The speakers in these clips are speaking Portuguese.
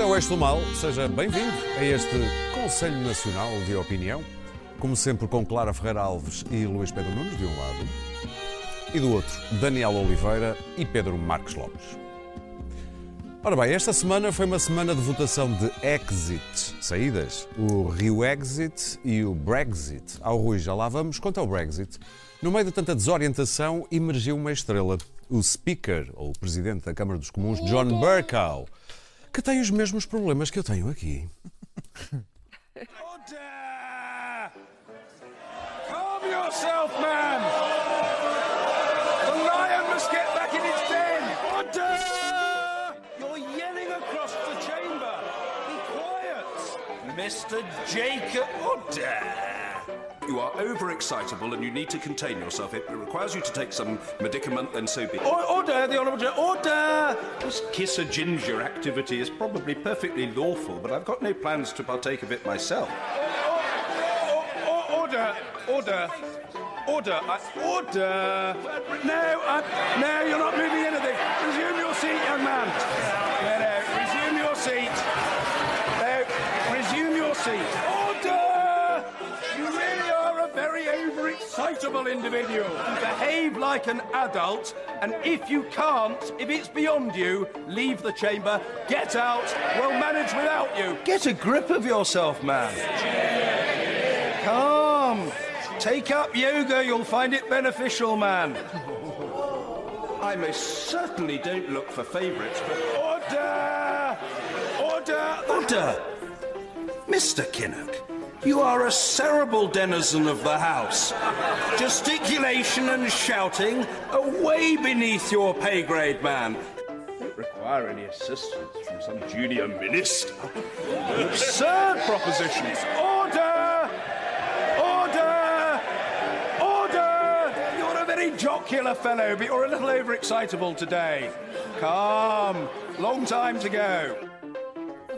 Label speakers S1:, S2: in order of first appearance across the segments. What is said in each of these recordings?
S1: É o Eixo do Mal, seja bem-vindo a este Conselho Nacional de Opinião, como sempre com Clara Ferreira Alves e Luís Pedro Nunes de um lado, e do outro Daniel Oliveira e Pedro Marques Lopes. Ora bem, esta semana foi uma semana de votação de exit, saídas, o Rio Exit e o Brexit. Ao Rui já lá vamos, quanto ao Brexit, no meio de tanta desorientação emergiu uma estrela, o Speaker, ou o Presidente da Câmara dos Comuns, John Bercow, que tem os mesmos problemas que eu tenho aqui.
S2: Order! Calm yourself, man! The lion must get back in its den! Order! You're yelling across the chamber! Be quiet! Mr. Jacob Order!
S3: You are overexcitable and you need to contain yourself. It requires you to take some medicament, then so be it.
S2: Or- Order, the Honourable Judge. Order! This kiss a ginger activity is probably perfectly lawful, but I've got no plans to partake of it myself. Order! Order! Order! I, order! No, I, no, you're not moving anything. Resume your seat, young man. No, no, resume your seat. No, resume your seat. Overexcitable individual. Behave like an adult, and if you can't, if it's beyond you, leave the chamber, get out, we'll manage without you. Get a grip of yourself, man. Calm. Take up yoga, you'll find it beneficial, man. I most certainly don't look for favourites, but order! Order! Order! Mr. Kinnock, you are a cerebral denizen of the house. Gesticulation and shouting are way beneath your pay grade, man. Don't require any assistance from some junior minister. Absurd propositions. Order! Order! Order! You're a very jocular fellow, but you're a little overexcitable today. Calm. Long time to go.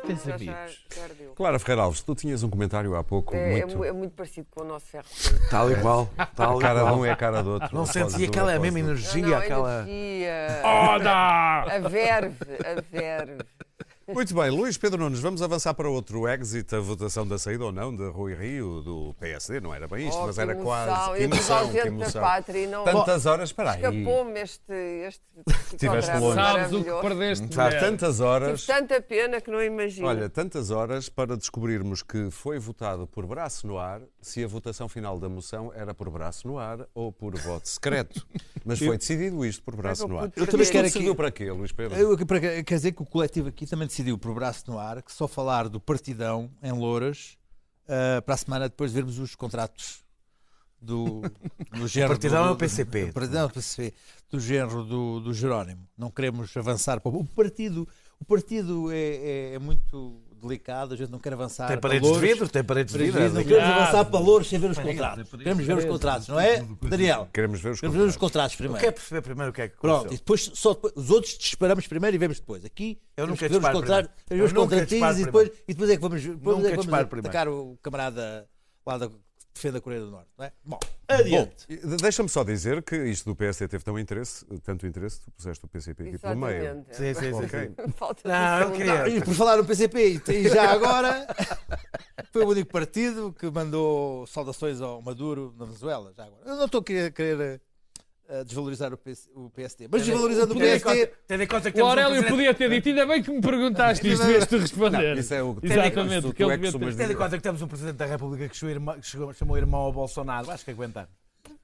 S4: Tens amigos.
S5: já ardeu.
S1: Clara Ferreira Alves, tu tinhas um comentário há pouco
S5: É, é
S1: muito...
S5: mu- é muito parecido com o nosso ferro.
S6: Tal e qual. Tal
S1: A
S6: e
S1: cara de um é a cara do outro.
S6: Não sentes
S1: do-
S6: aquela
S1: após
S6: mesma energia,
S5: não,
S6: aquela.
S5: energia,
S4: Oda!
S5: a verve, a verve.
S1: Muito bem, Luís Pedro Nunes, vamos avançar para outro exit, a votação da saída ou não de Rui Rio, do PSD. Não era bem isto,
S5: Oh,
S1: mas era
S5: emoção.
S1: quase. Que emoção, que emoção.
S5: pátria e não-
S1: Tantas horas, espera aí.
S5: Escapou-me este, este
S1: Estiveste longe.
S4: Sabes o que
S5: maravilhoso.
S4: perdeste,
S1: Há tantas horas.
S5: Tive tanta pena que não imagino.
S1: Olha, tantas horas para descobrirmos que foi votado por braço no ar, se a votação final da moção era por braço no ar ou por voto secreto. Mas foi decidido isto por braço no ar.
S5: Eu também
S6: quero aqui-
S1: para quê, Luís Pedro?
S6: Eu, para- quer dizer que o coletivo aqui também decidiu por braço no ar que só falar do partidão em Louras ah, para a semana depois de vermos os contratos do, do género.
S7: partidão
S6: do,
S7: é o PCP.
S6: Do, partidão é o PCP, do género do, do Jerónimo. Não queremos avançar para o o partido. O partido é, é- é muito delicado, a gente não quer avançar.
S7: Tem
S6: para
S7: paredes de
S6: Louros.
S7: vidro, tem paredes de
S6: Paredes de
S7: vidro.
S6: Não queremos
S4: Obrigado.
S6: avançar para Louros sem ver os contratos. Queremos ver os contratos, não é, Daniel?
S1: Queremos ver os
S6: Queremos ver os
S1: contratos.
S6: primeiro.
S7: Quer perceber primeiro o que é que
S6: Pronto, e
S7: aconteceu?
S6: depois, só depois, os outros disparamos primeiro e vemos depois. Aqui,
S7: Eu nunca
S6: ver os contratos,
S7: primeiro.
S6: ver os contratinhos e depois, e depois é que vamos, depois é que vamos atacar o camarada lá da defende a Coreia do Norte. Não é? Bom, adiante.
S1: Deixa-me só dizer que isto do PSD teve tão interesse, tanto interesse, tu puseste o PCP aqui pelo meio.
S7: Sim, sim, sim.
S1: Ok.
S5: Falta
S7: Não, eu queria-
S6: E por falar no PCP, e já agora, foi o único partido que mandou saudações ao Maduro na Venezuela. Já agora. Eu não estou a querer, desvalorizar o, PS, o PSD, mas desvalorizando o PSD.
S7: Tendo em conta que
S4: O
S7: temos um
S4: Aurélio
S7: presidente-
S4: podia ter dito, ainda bem que me perguntaste isto, devias tu responder.
S1: Não, isso é o que
S4: Exatamente, o que ele
S1: é que
S4: devia.
S7: Tendo em conta que temos um Presidente da República que chamou irmão ao Bolsonaro, acho que aguentar.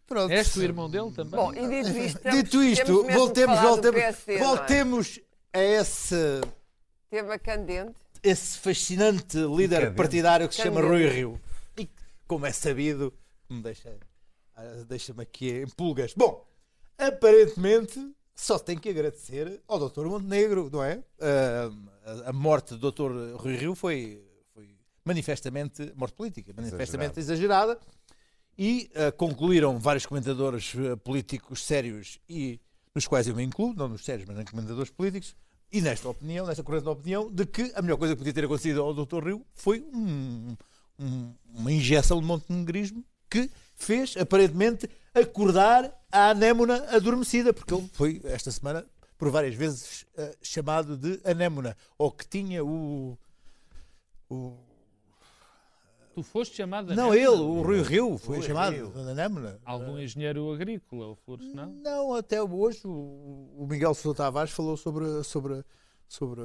S6: Pronto.
S4: És tu irmão dele também?
S5: Bom, e dito isto, temos-
S6: Dito isto, voltemos, voltemos,
S5: PSD, é?
S6: voltemos a esse,
S5: Tema candente.
S6: esse fascinante líder
S1: Cadente.
S6: partidário que se chama
S5: Cadente.
S6: Rui Rio. E como é sabido, me deixa, ah, deixa-me aqui em pulgas. Bom, aparentemente só tem que agradecer ao Dr. Montenegro, não é? Ah, a- a morte do Dr. Rui Rio foi, foi manifestamente morte política, manifestamente exagerada. E ah, concluíram vários comentadores ah, políticos sérios e nos quais eu me incluo, não nos sérios, mas em comentadores políticos, e nesta opinião, nesta corrente de opinião, de que a melhor coisa que podia ter acontecido ao Dr. Rio foi um- um- uma injeção de montenegrismo que fez, aparentemente, acordar a anémona adormecida, porque ele foi, esta semana, por várias vezes eh, chamado de anémona, ou que tinha o. o
S4: Tu foste chamado
S6: não,
S4: Anémona?
S6: ele, o Rui Rio, foi
S7: Rui
S6: chamado
S7: Rio.
S6: de anémona.
S4: Algum engenheiro agrícola, ou flores, não?
S6: Não, até hoje o, o Miguel Sousa Tavares falou sobre, sobre, sobre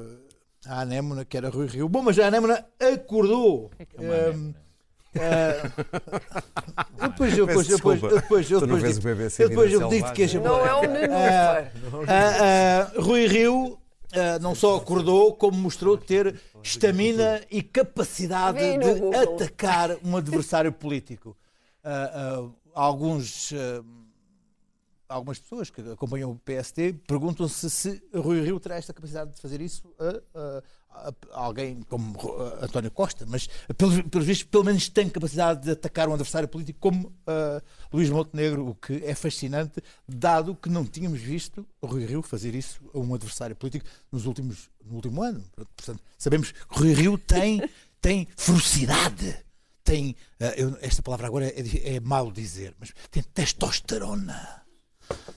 S6: a anémona, que era Rui Rio. Bom, mas a anémona acordou.
S4: O que é que é uma anémona?
S6: Ah, eu depois, eu depois, depois, eu depois, depois, digo-
S1: o BBC
S6: eu depois eu digo que?
S5: Não é um nenúfer.
S6: Ah, ah, Rui Rio ah, não só acordou, como mostrou ter estamina e capacidade de atacar um adversário político. Ah, ah, alguns, ah, algumas pessoas que acompanham o PST perguntam-se se Rui Rio terá esta capacidade de fazer isso a alguém como ah, António Costa, mas pelos, pelos vistos, pelo menos tem capacidade de atacar um adversário político como ah, Luís Montenegro, o que é fascinante, dado que não tínhamos visto Rui Rio fazer isso a um adversário político nos últimos, no último ano. Portanto, sabemos que Rui Rio tem, tem ferocidade. Tem, ah, eu- esta palavra agora é, é mau dizer, mas tem testosterona.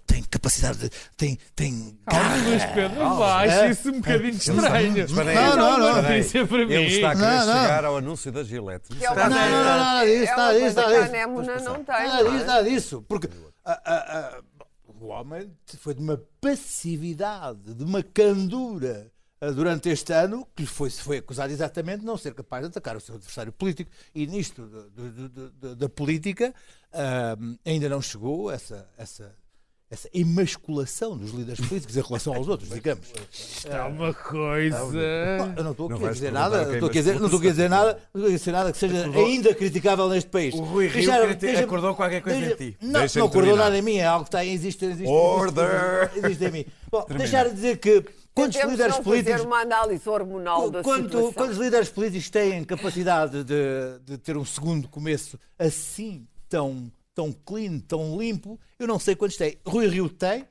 S6: Tem capacidade de. Tem, tem
S4: Ah, Luís
S6: garra.
S4: Pedro, eu acho
S6: É.
S4: isso um bocadinho estranho.
S6: Não, não,
S4: É
S6: não.
S1: Ele está a querer
S6: Não, não.
S1: chegar ao anúncio da Gillette.
S5: É
S6: Não, não, não,
S5: coisa-
S6: nada disso,
S5: é
S6: nada disso, nada disso.
S5: não.
S6: Nada
S5: não
S6: disso,
S5: é?
S6: Porque ah, ah, ah, o homem foi de uma passividade, de uma candura ah, durante este ano que lhe foi, foi acusado exatamente de não ser capaz de atacar o seu adversário político. E nisto do- do- do- do- da política ah, ainda não chegou essa. Essa emasculação dos líderes políticos em relação aos outros, digamos.
S4: Está uma coisa.
S6: Eu não estou a dizer nada,
S1: é
S6: não estou aqui a dizer, não estou a dizer nada, não estou a dizer nada que seja ainda criticável neste país.
S7: O Rui Rio acordou qualquer coisa
S6: deixa-
S7: em ti.
S6: Não, não acordou
S1: terminar.
S6: nada em mim, é algo que está existe, existe,
S1: Order!
S6: existe, existe em mim. Bom, deixar de dizer que quantos
S5: Tentemos
S6: líderes políticos
S5: fazer uma análise hormonal da
S6: Quanto,
S5: situação.
S6: quantos líderes políticos têm capacidade de, de ter um segundo começo assim, tão, tão clean, tão limpo? Eu não sei quantos têm. Rui Rio tem.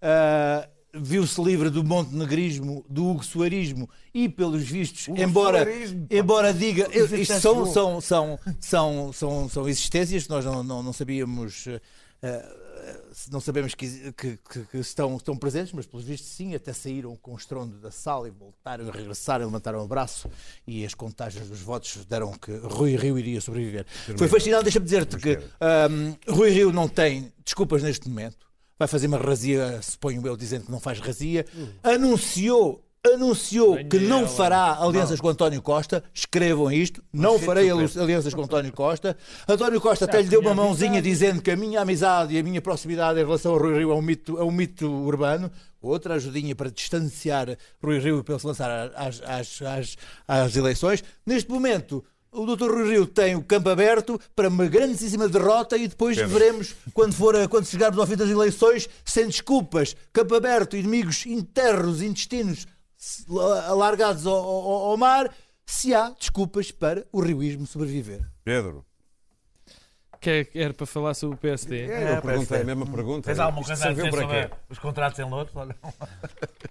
S6: ah, Viu-se livre do montenegrismo, do Hugo Soarismo e, pelos vistos, embora,
S7: Soarismo,
S6: embora diga.
S7: Isso
S6: Isto
S7: já
S6: são, são, são, são, são, são existências que nós não, não, não sabíamos. ah, não sabemos que, que- que- estão, estão presentes, mas pelos vistos sim, até saíram com o estrondo da sala e voltaram a regressar e levantaram o braço e as contagens dos votos deram que Rui Rio iria sobreviver. Foi fascinante, deixa-me dizer-te que ahm, Rui Rio não tem desculpas neste momento, vai fazer uma razia, suponho eu, dizendo que não faz razia, anunciou anunciou que não
S4: Daniela.
S6: fará alianças com António Costa. Escrevam isto. Não farei ali- alianças com António Costa. António Costa até lhe deu uma mãozinha dizendo que a minha amizade e a minha proximidade em relação ao Rui Rio é um mito, é um mito urbano. Outra ajudinha para distanciar Rui Rio para ele se lançar às, às, às, às eleições. Neste momento, o Dr. Rui Rio tem o campo aberto para uma grandíssima derrota e depois veremos, quando, for a- quando chegarmos ao fim das eleições, sem desculpas, campo aberto, inimigos internos, intestinos alargados ao, ao- ao mar, se há desculpas para o rioísmo sobreviver.
S1: Pedro,
S4: Que é- era para falar sobre o PSD.
S1: eu perguntei a mesma pergunta.
S7: Tens alguma coisa a
S1: serviu
S7: dizer
S1: para
S7: sobre
S1: quê?
S7: os contratos em Lourdes? Olha.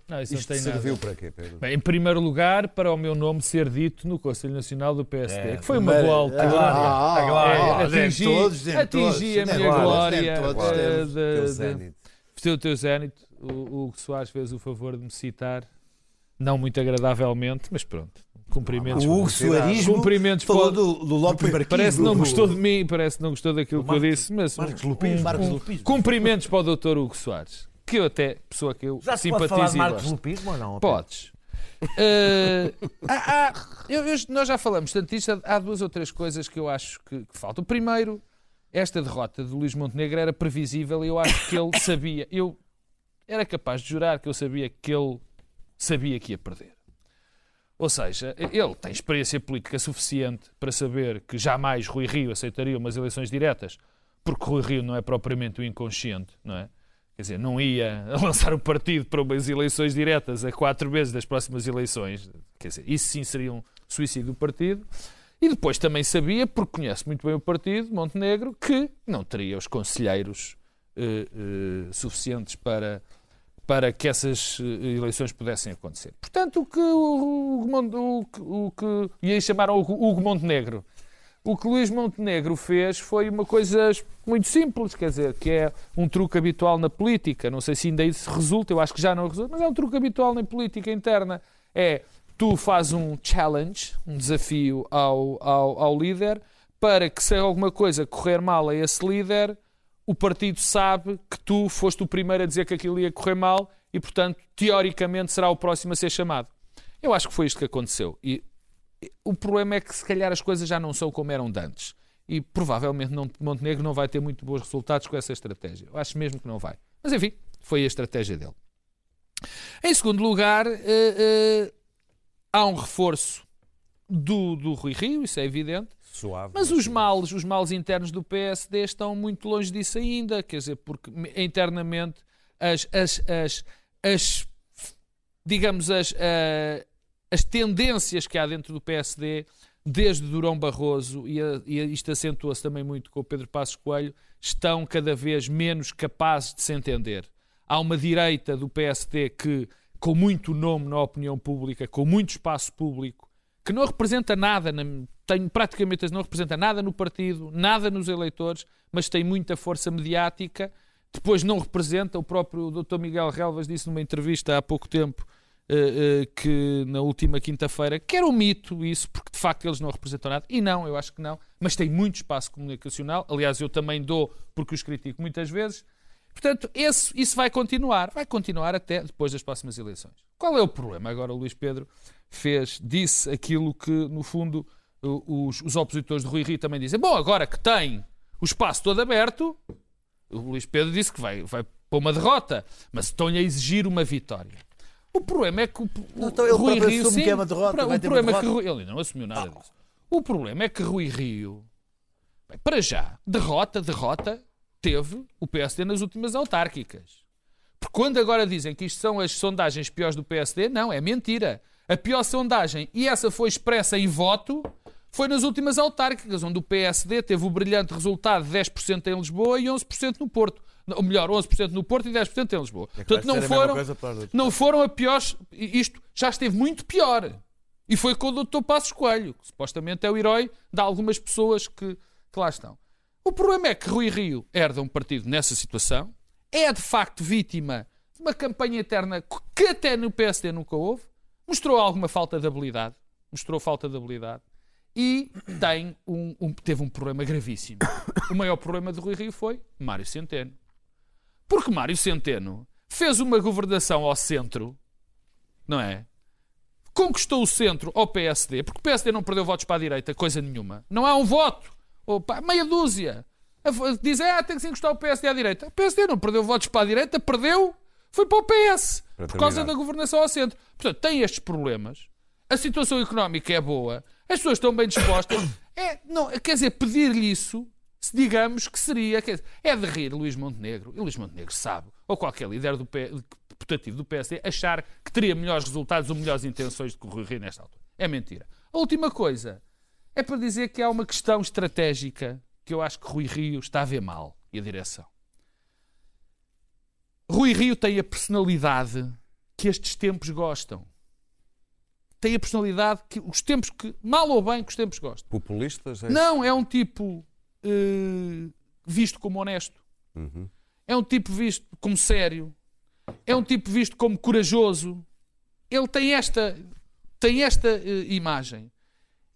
S4: Não, isso não
S1: Isto
S4: tem nada.
S1: serviu para quê, Pedro?
S4: Bem, em primeiro lugar, para o meu nome ser dito no Conselho Nacional do PSD,
S7: É,
S4: que foi uma boa altura.
S6: Ah,
S7: A glória.
S4: É,
S6: ah,
S4: atingi,
S6: nem todos,
S4: atingi a minha glória.
S6: todos temos.
S4: de-
S1: Teu
S4: de- o teu zénito. O, o Hugo Soares fez o favor de me citar, não muito agradavelmente, mas pronto. Cumprimentos.
S6: O Hugo Soarismo
S4: Cumprimentos
S6: falou
S4: para-
S6: do, do Lopes Marquinhos.
S4: Parece que não gostou de mim, parece que não gostou daquilo
S7: Do
S4: que eu
S7: Marcos-
S4: disse, mas
S7: Marcos Lupismo.
S4: um-
S6: Marcos
S4: um-
S6: Lupismo.
S4: cumprimentos para o Dr. Hugo Soares, que eu até, pessoa que eu
S7: Já se pode falar de
S4: simpatizo
S7: Marcos. Lupismo ou não?
S4: Podes. Eh, há- há- eu- eu- nós já falamos tanto disto, há duas ou três coisas que eu acho que, que faltam. Primeiro, esta derrota de Luís Montenegro era previsível e eu acho que ele sabia. Eu era capaz de jurar que eu sabia que ele sabia que ia perder. Ou seja, ele tem experiência política suficiente para saber que jamais Rui Rio aceitaria umas eleições diretas, porque Rui Rio não é propriamente o inconsciente, não é? Quer dizer, não ia lançar o partido para umas eleições diretas a quatro meses das próximas eleições. Quer dizer, isso sim seria um suicídio do partido. E depois também sabia, porque conhece muito bem o partido, Montenegro, que não teria os conselheiros eh, eh, suficientes para, para que essas eh, eleições pudessem acontecer. Portanto, o que o, o, o que. E aí chamaram Hugo Montenegro. O que Luís Montenegro fez foi uma coisa muito simples, quer dizer, que é um truque habitual na política. Não sei se ainda isso resulta, eu acho que já não resulta, mas é um truque habitual na política interna. É tu fazes um challenge, um desafio ao, ao, ao líder, para que se alguma coisa correr mal a esse líder, o partido sabe que tu foste o primeiro a dizer que aquilo ia correr mal e, portanto, teoricamente será o próximo a ser chamado. Eu acho que foi isto que aconteceu. E o problema é que, se calhar, as coisas já não são como eram de antes. E provavelmente não, Montenegro não vai ter muito bons resultados com essa estratégia. Eu acho mesmo que não vai. Mas, enfim, foi a estratégia dele. Em segundo lugar, eh, eh, há um reforço do, do Rui Rio, isso é evidente.
S1: Suave.
S4: Mas os males, os males internos do PSD estão muito longe disso ainda, quer dizer, porque me- internamente as, as, as, as digamos, as, eh, as tendências que há dentro do PSD, desde Durão Barroso, e, a- e isto acentua-se também muito com o Pedro Passos Coelho, estão cada vez menos capazes de se entender. Há uma direita do PSD que, com muito nome na opinião pública, com muito espaço público, que não representa nada, na- tem, praticamente não representa nada no partido, nada nos eleitores, mas tem muita força mediática. Depois não representa, o próprio Dr. Miguel Relvas disse numa entrevista há pouco tempo eh, eh, que na última quinta-feira que era um mito isso, porque de facto eles não representam nada. E não, eu acho que não, mas tem muito espaço comunicacional. Aliás, eu também dou porque os critico muitas vezes. Portanto, esse, isso vai continuar, vai continuar até depois das próximas eleições. Qual é o problema? Agora o Luís Pedro fez, disse aquilo que, no fundo, os, os opositores de Rui Rio também dizem. Bom, agora que tem o espaço todo aberto, o Luís Pedro disse que vai, vai para uma derrota, mas estão-lhe a exigir uma vitória. O problema é que o,
S6: Não, então ele
S4: Rui Rio sim,
S6: que é uma derrota,
S4: o problema é que. Rui, ele não assumiu nada disso. O problema é que Rui Rio, bem, para já, derrota, derrota, teve o PSD nas últimas autárquicas. Porque quando agora dizem que isto são as sondagens piores do PSD, não, é mentira. A pior sondagem, e essa foi expressa em voto, foi nas últimas autárquicas, onde o PSD teve o brilhante resultado de 10% em Lisboa e 11% no Porto. Ou melhor, 11% no Porto e 10% em Lisboa.
S7: É
S4: Portanto, não foram, não foram a piores. Isto já esteve muito pior. E foi com o Dr. Passos Coelho, que supostamente é o herói de algumas pessoas que, que lá estão. O problema é que Rui Rio herda um partido nessa situação, é de facto vítima de uma campanha eterna que até no PSD nunca houve, mostrou alguma falta de habilidade, mostrou falta de habilidade e tem um, um- teve um problema gravíssimo. O maior problema de Rui Rio foi Mário Centeno. Porque Mário Centeno fez uma governação ao centro, não é? Conquistou o centro ao PSD, porque o PSD não perdeu votos para a direita, coisa nenhuma. Não há um voto. Opa, meia dúzia. Dizem, ah, tem que se encostar o PSD à direita. O PSD não perdeu votos para a direita, perdeu, foi para o PS.
S1: Para
S4: por causa da governação ao centro. Portanto, tem estes problemas. A situação económica é boa. As pessoas estão bem dispostas. É, não, quer dizer, pedir-lhe isso, se digamos que seria. dizer, é de rir Luís Montenegro. E Luís Montenegro sabe, ou qualquer líder do P, deputativo do PSD, achar que teria melhores resultados ou melhores intenções do que Rui Rio nesta altura. É mentira. A última coisa é para dizer que há uma questão estratégica que eu acho que Rui Rio está a ver mal e a direção. Rui Rio tem a personalidade que estes tempos gostam. Tem a personalidade que os tempos que, mal ou bem, que os tempos gostam.
S1: Populistas? É
S4: Não, é um tipo eh, visto como honesto.
S1: Uhum.
S4: É um tipo visto como sério. É um tipo visto como corajoso. Ele tem esta, tem esta eh, imagem.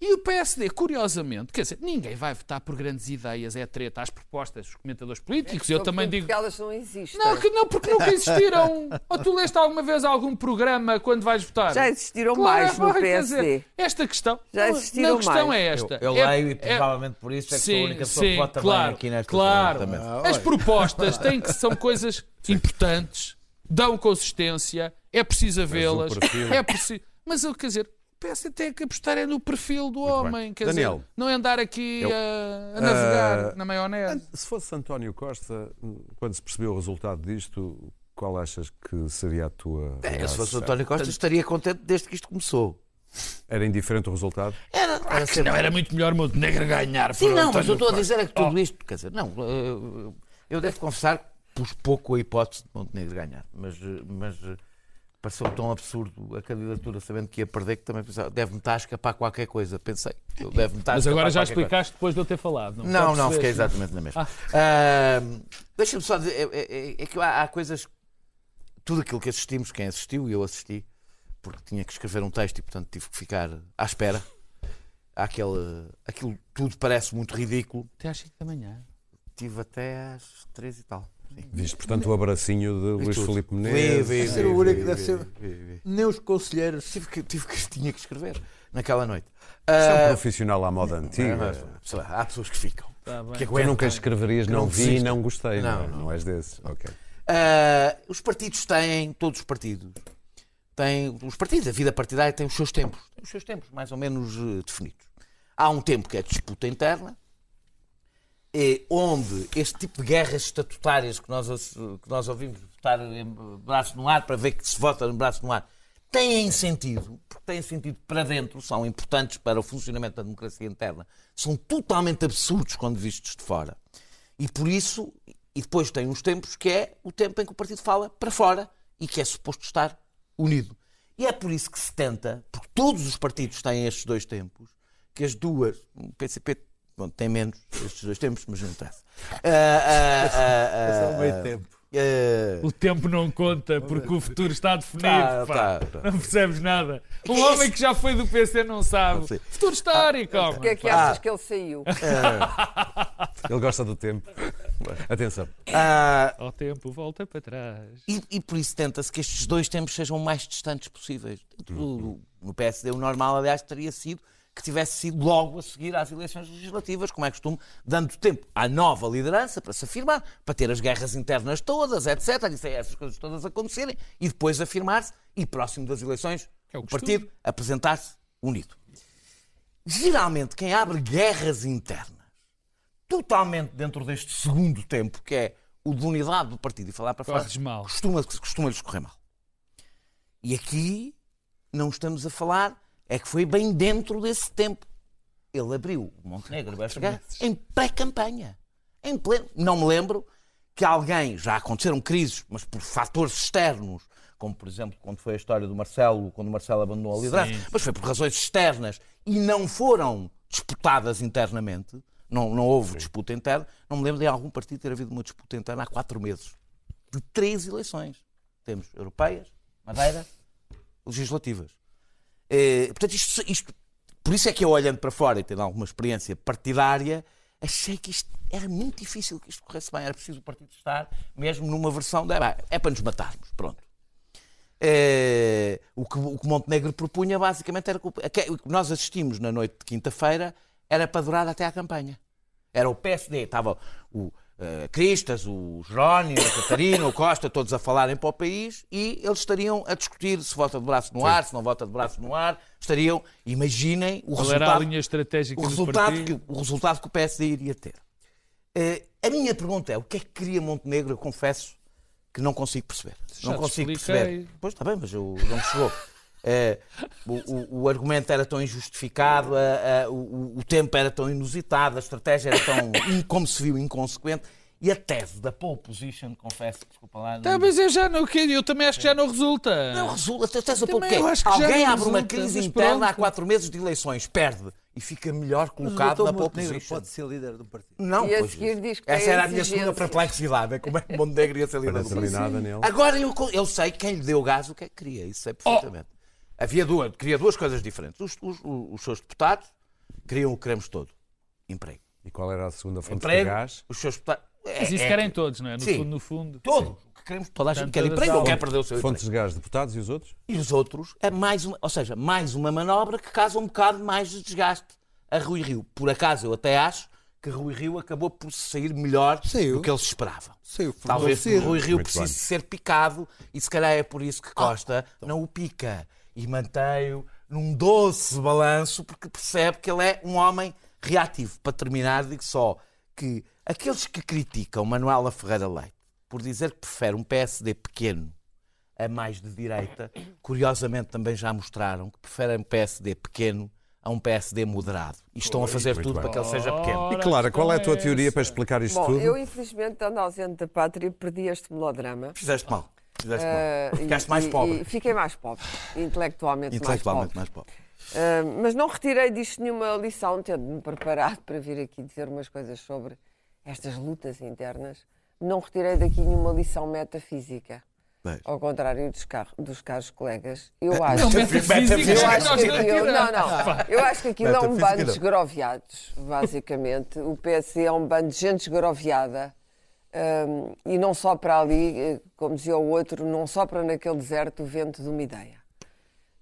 S4: E o PSD, curiosamente, quer dizer, ninguém vai votar por grandes ideias, é treta às propostas dos comentadores políticos. Eu também digo.
S5: Porque elas não existem.
S4: Não, que não, porque nunca existiram. Ou tu leste alguma vez algum programa quando vais votar?
S5: Já existiram
S4: Claro,
S5: mais no PSD.
S4: dizer, esta questão.
S5: Já
S4: não,
S5: existiram
S4: não, a questão
S5: mais.
S4: é esta.
S7: Eu, eu
S4: É-
S7: leio e
S4: é-
S7: provavelmente por isso é que sou a
S4: Sim,
S7: única pessoa que
S4: sim,
S7: vota
S4: claro,
S7: bem aqui nesta
S4: claro.
S7: também.
S4: As propostas têm que são coisas importantes, dão consistência, é preciso vê-las, é preciso. Mas eu, quer dizer, PS tem que apostar é no perfil do
S1: bem.
S4: homem, quer
S1: Daniel.
S4: dizer, não é andar aqui
S1: Eu-
S4: a, a navegar
S1: Ah,
S4: na maionese.
S1: Se fosse António Costa, quando se percebeu o resultado disto, qual achas que seria a tua.
S8: É, se fosse? António Costa, estaria contente desde que isto começou.
S1: Era indiferente o resultado?
S8: Era, era sempre-
S4: Não, era muito melhor Montenegro ganhar.
S8: Sim, não, mas eu estou a dizer é que tudo isto, quer dizer, não, eh, eu devo confessar que pus pouco a hipótese de Montenegro ganhar, mas, eh, mas, eh, Pareceu tão absurdo a candidatura, sabendo que ia perder, que também pensava, deve-me estar a escapar qualquer coisa. Pensei, deve-me estar a
S4: Mas agora já
S8: qualquer coisa.
S4: explicaste depois de eu ter falado.
S8: Não, não,
S4: percebeste?
S8: fiquei exatamente na mesma. Ahm, Deixa-me só dizer, é, é- é que há, há coisas. Tudo aquilo que assistimos, quem assistiu e eu assisti, porque tinha que escrever um texto e, portanto, tive que ficar à espera. Aquele, aquilo tudo parece muito ridículo.
S4: Até às 5 da manhã.
S8: Tive até às três e tal.
S1: Viste, portanto, o abracinho de Luís
S8: tudo.
S1: Filipe Menezes.
S8: vi,
S6: Ser
S8: vi,
S6: o único
S8: vi,
S6: deve
S8: vi,
S6: ser-
S8: vi, vi.
S6: Nem os conselheiros.
S8: Tive que, tive que, tinha que escrever naquela noite.
S1: Isto é um
S8: Ah,
S1: profissional à moda antiga.
S8: mas, sei lá, há pessoas que ficam.
S4: Tá.
S8: Que
S1: Tu nunca escreverias,
S8: que
S1: não
S8: não
S1: vi e não gostei, não,
S8: Não,
S1: é?
S8: não.
S1: não és desses. Ok.
S8: Ah, os partidos têm, todos os partidos, têm, os partidos, a vida partidária tem os seus tempos, tem os seus tempos mais ou menos eh, definidos. Há um tempo que é disputa interna, eh, onde este tipo de guerras estatutárias que nós, que nós ouvimos votar em braço no ar para ver que se vota no braço no ar, têm sentido, porque têm sentido para dentro, são importantes para o funcionamento da democracia interna, são totalmente absurdos quando vistos de fora. E por isso, e depois tem uns tempos que é o tempo em que o partido fala para fora e que é suposto estar unido. E é por isso que se tenta, porque todos os partidos têm estes dois tempos, que as duas, o PCP bom, tem menos estes dois tempos, mas não interessa. Ah, ah, ah, ah,
S6: É só meio
S8: ah,
S6: tempo.
S8: ah,
S4: O tempo não conta porque o futuro está definido.
S8: Tá,
S4: pá.
S8: tá, tá.
S4: Não percebes nada. Um
S8: que é
S4: homem
S8: isso?
S4: que já foi do PC não sabe.
S8: Não.
S4: Futuro histórico, homem.
S5: Porquê é que
S8: Ah.
S5: achas que ele saiu?
S1: Ele gosta do tempo. Atenção.
S8: ah,
S4: Ao tempo, volta para trás.
S8: E, e por isso tenta-se que estes dois tempos sejam o mais distantes possíveis. Do- no PSD, o normal, aliás, teria sido que tivesse sido logo a seguir às eleições legislativas, como é costume, dando tempo à nova liderança para se afirmar, para ter as guerras internas todas, etc. Essas coisas todas acontecerem, e depois afirmar-se e, próximo das eleições,
S4: É o
S8: o partido apresentar-se unido. Geralmente, quem abre guerras internas, totalmente dentro deste segundo tempo, que é o de unidade do partido e falar para fora,
S4: mal.
S8: costuma, costuma-lhes correr mal. E aqui não estamos a falar, é que foi bem dentro desse tempo. Ele abriu o Montenegro chegar em pré-campanha. Em pleno. Não me lembro que alguém, já aconteceram crises, mas por fatores externos, como por exemplo quando foi a história do Marcelo, quando o Marcelo abandonou a liderança,
S4: Sim.
S8: mas foi por razões externas e não foram disputadas internamente, não, não houve disputa interna, não me lembro de algum partido ter havido uma disputa interna há quatro meses. De três eleições. Temos europeias, Madeira, legislativas. Eh, portanto, isto, isto- por isso é que eu, olhando para fora e tendo alguma experiência partidária, achei que isto era muito difícil que isto corresse bem. Era preciso o partido estar mesmo numa versão de "Ah, é para nos matarmos. Pronto. Eh, o, que, o que Montenegro propunha basicamente era que o, o que nós assistimos na noite de quinta-feira era para durar até à campanha. Era o PSD, estava o eh, Cristas, o Jerónimo, a Catarina, o Costa, todos a falarem para o país e eles estariam a discutir se vota de braço no ar, se não vota de braço no ar. Estariam, imaginem o
S4: Qual era a
S8: resultado,
S4: linha estratégica
S8: o
S4: do
S8: resultado, que, o resultado que o PSD iria ter. Eh, a minha pergunta é: o que é que queria Montenegro? Eu confesso que não consigo perceber.
S4: Já
S8: não consigo
S4: expliquei.
S8: perceber. Pois está bem, mas eu, não me chegou. Eh, o, o- argumento era tão injustificado, a- a- o, o tempo era tão inusitado, a estratégia era tão, como se viu, inconsequente. E a tese da pole position, confesso, desculpa lá.
S4: Tá,
S8: não-
S4: mas eu já não quero, eu também acho que já não resulta.
S8: não resulta. A tese da pole
S4: Também eu acho que já
S8: Alguém abre uma
S4: resulta,
S8: crise
S4: mas
S8: interna há quatro meses de eleições, perde e fica melhor colocado na pole position.
S6: pode ser líder do partido.
S8: Não,
S5: E a seguir diz que
S8: Essa era a minha segunda perplexidade. É como é que Montenegro ia ser líder do partido.
S1: nada.
S8: Agora eu, eu sei quem lhe deu gás o que é que queria, isso sei perfeitamente. Havia duas, queria duas coisas diferentes. Os, os- os seus deputados queriam o que queremos todo: emprego.
S1: E qual era a segunda fonte de
S8: Emprego,
S1: gás?
S8: os seus deputados. É,
S4: Mas isso
S8: é-
S4: querem todos, não é? No
S8: Sim.
S4: fundo, no fundo.
S8: Todos. O que queremos, toda a gente quer emprego ou quer perder o seu emprego.
S1: Fontes de gás, deputados e os outros?
S8: E os outros é mais uma, ou seja, mais uma manobra que causa um bocado mais de desgaste a Rui Rio. Por acaso eu até acho que Rui Rio acabou por sair melhor
S6: Saiu.
S8: do que eles esperavam.
S6: Saiu
S8: Talvez. Rui Rio
S1: Muito
S8: precise
S1: bem.
S8: ser picado e se calhar é por isso que Costa não o pica e mantém-o num doce balanço porque percebe que ele é um homem reativo. Para terminar, digo só que aqueles que criticam Manuela Ferreira Leite por dizer que prefere um PSD pequeno a mais de direita, curiosamente também já mostraram que preferem um PSD pequeno a um PSD moderado. E estão a fazer
S1: muito
S8: tudo
S1: bem.
S8: para que ele seja pequeno.
S1: E Clara, qual é a tua teoria para explicar isto
S5: Bom,
S1: tudo?
S5: eu infelizmente, estando ausente da pátria, perdi este melodrama.
S8: Fizeste mal.
S5: Ah,
S8: mal.
S5: e-
S8: Ficaste mais pobre.
S5: e fiquei mais pobre, intelectualmente,
S8: Intelectualmente
S5: mais pobre.
S8: mais pobre.
S5: Ah, mas não retirei disto nenhuma lição, tendo-me preparado para vir aqui dizer umas coisas sobre estas lutas internas. Não retirei daqui nenhuma lição metafísica.
S8: Bem.
S5: Ao contrário dos, car- dos caros colegas, eu
S4: Não,
S5: acho.
S4: metafísica que
S5: Eu acho que
S4: não
S5: aquilo, não, não. Eu acho que aquilo é um bando de
S6: não.
S5: esgroviados, basicamente. O PSD é um bando de gente esgroviada. Hum, e não sopra ali, eh, como dizia o outro, não sopra naquele deserto o vento de uma ideia.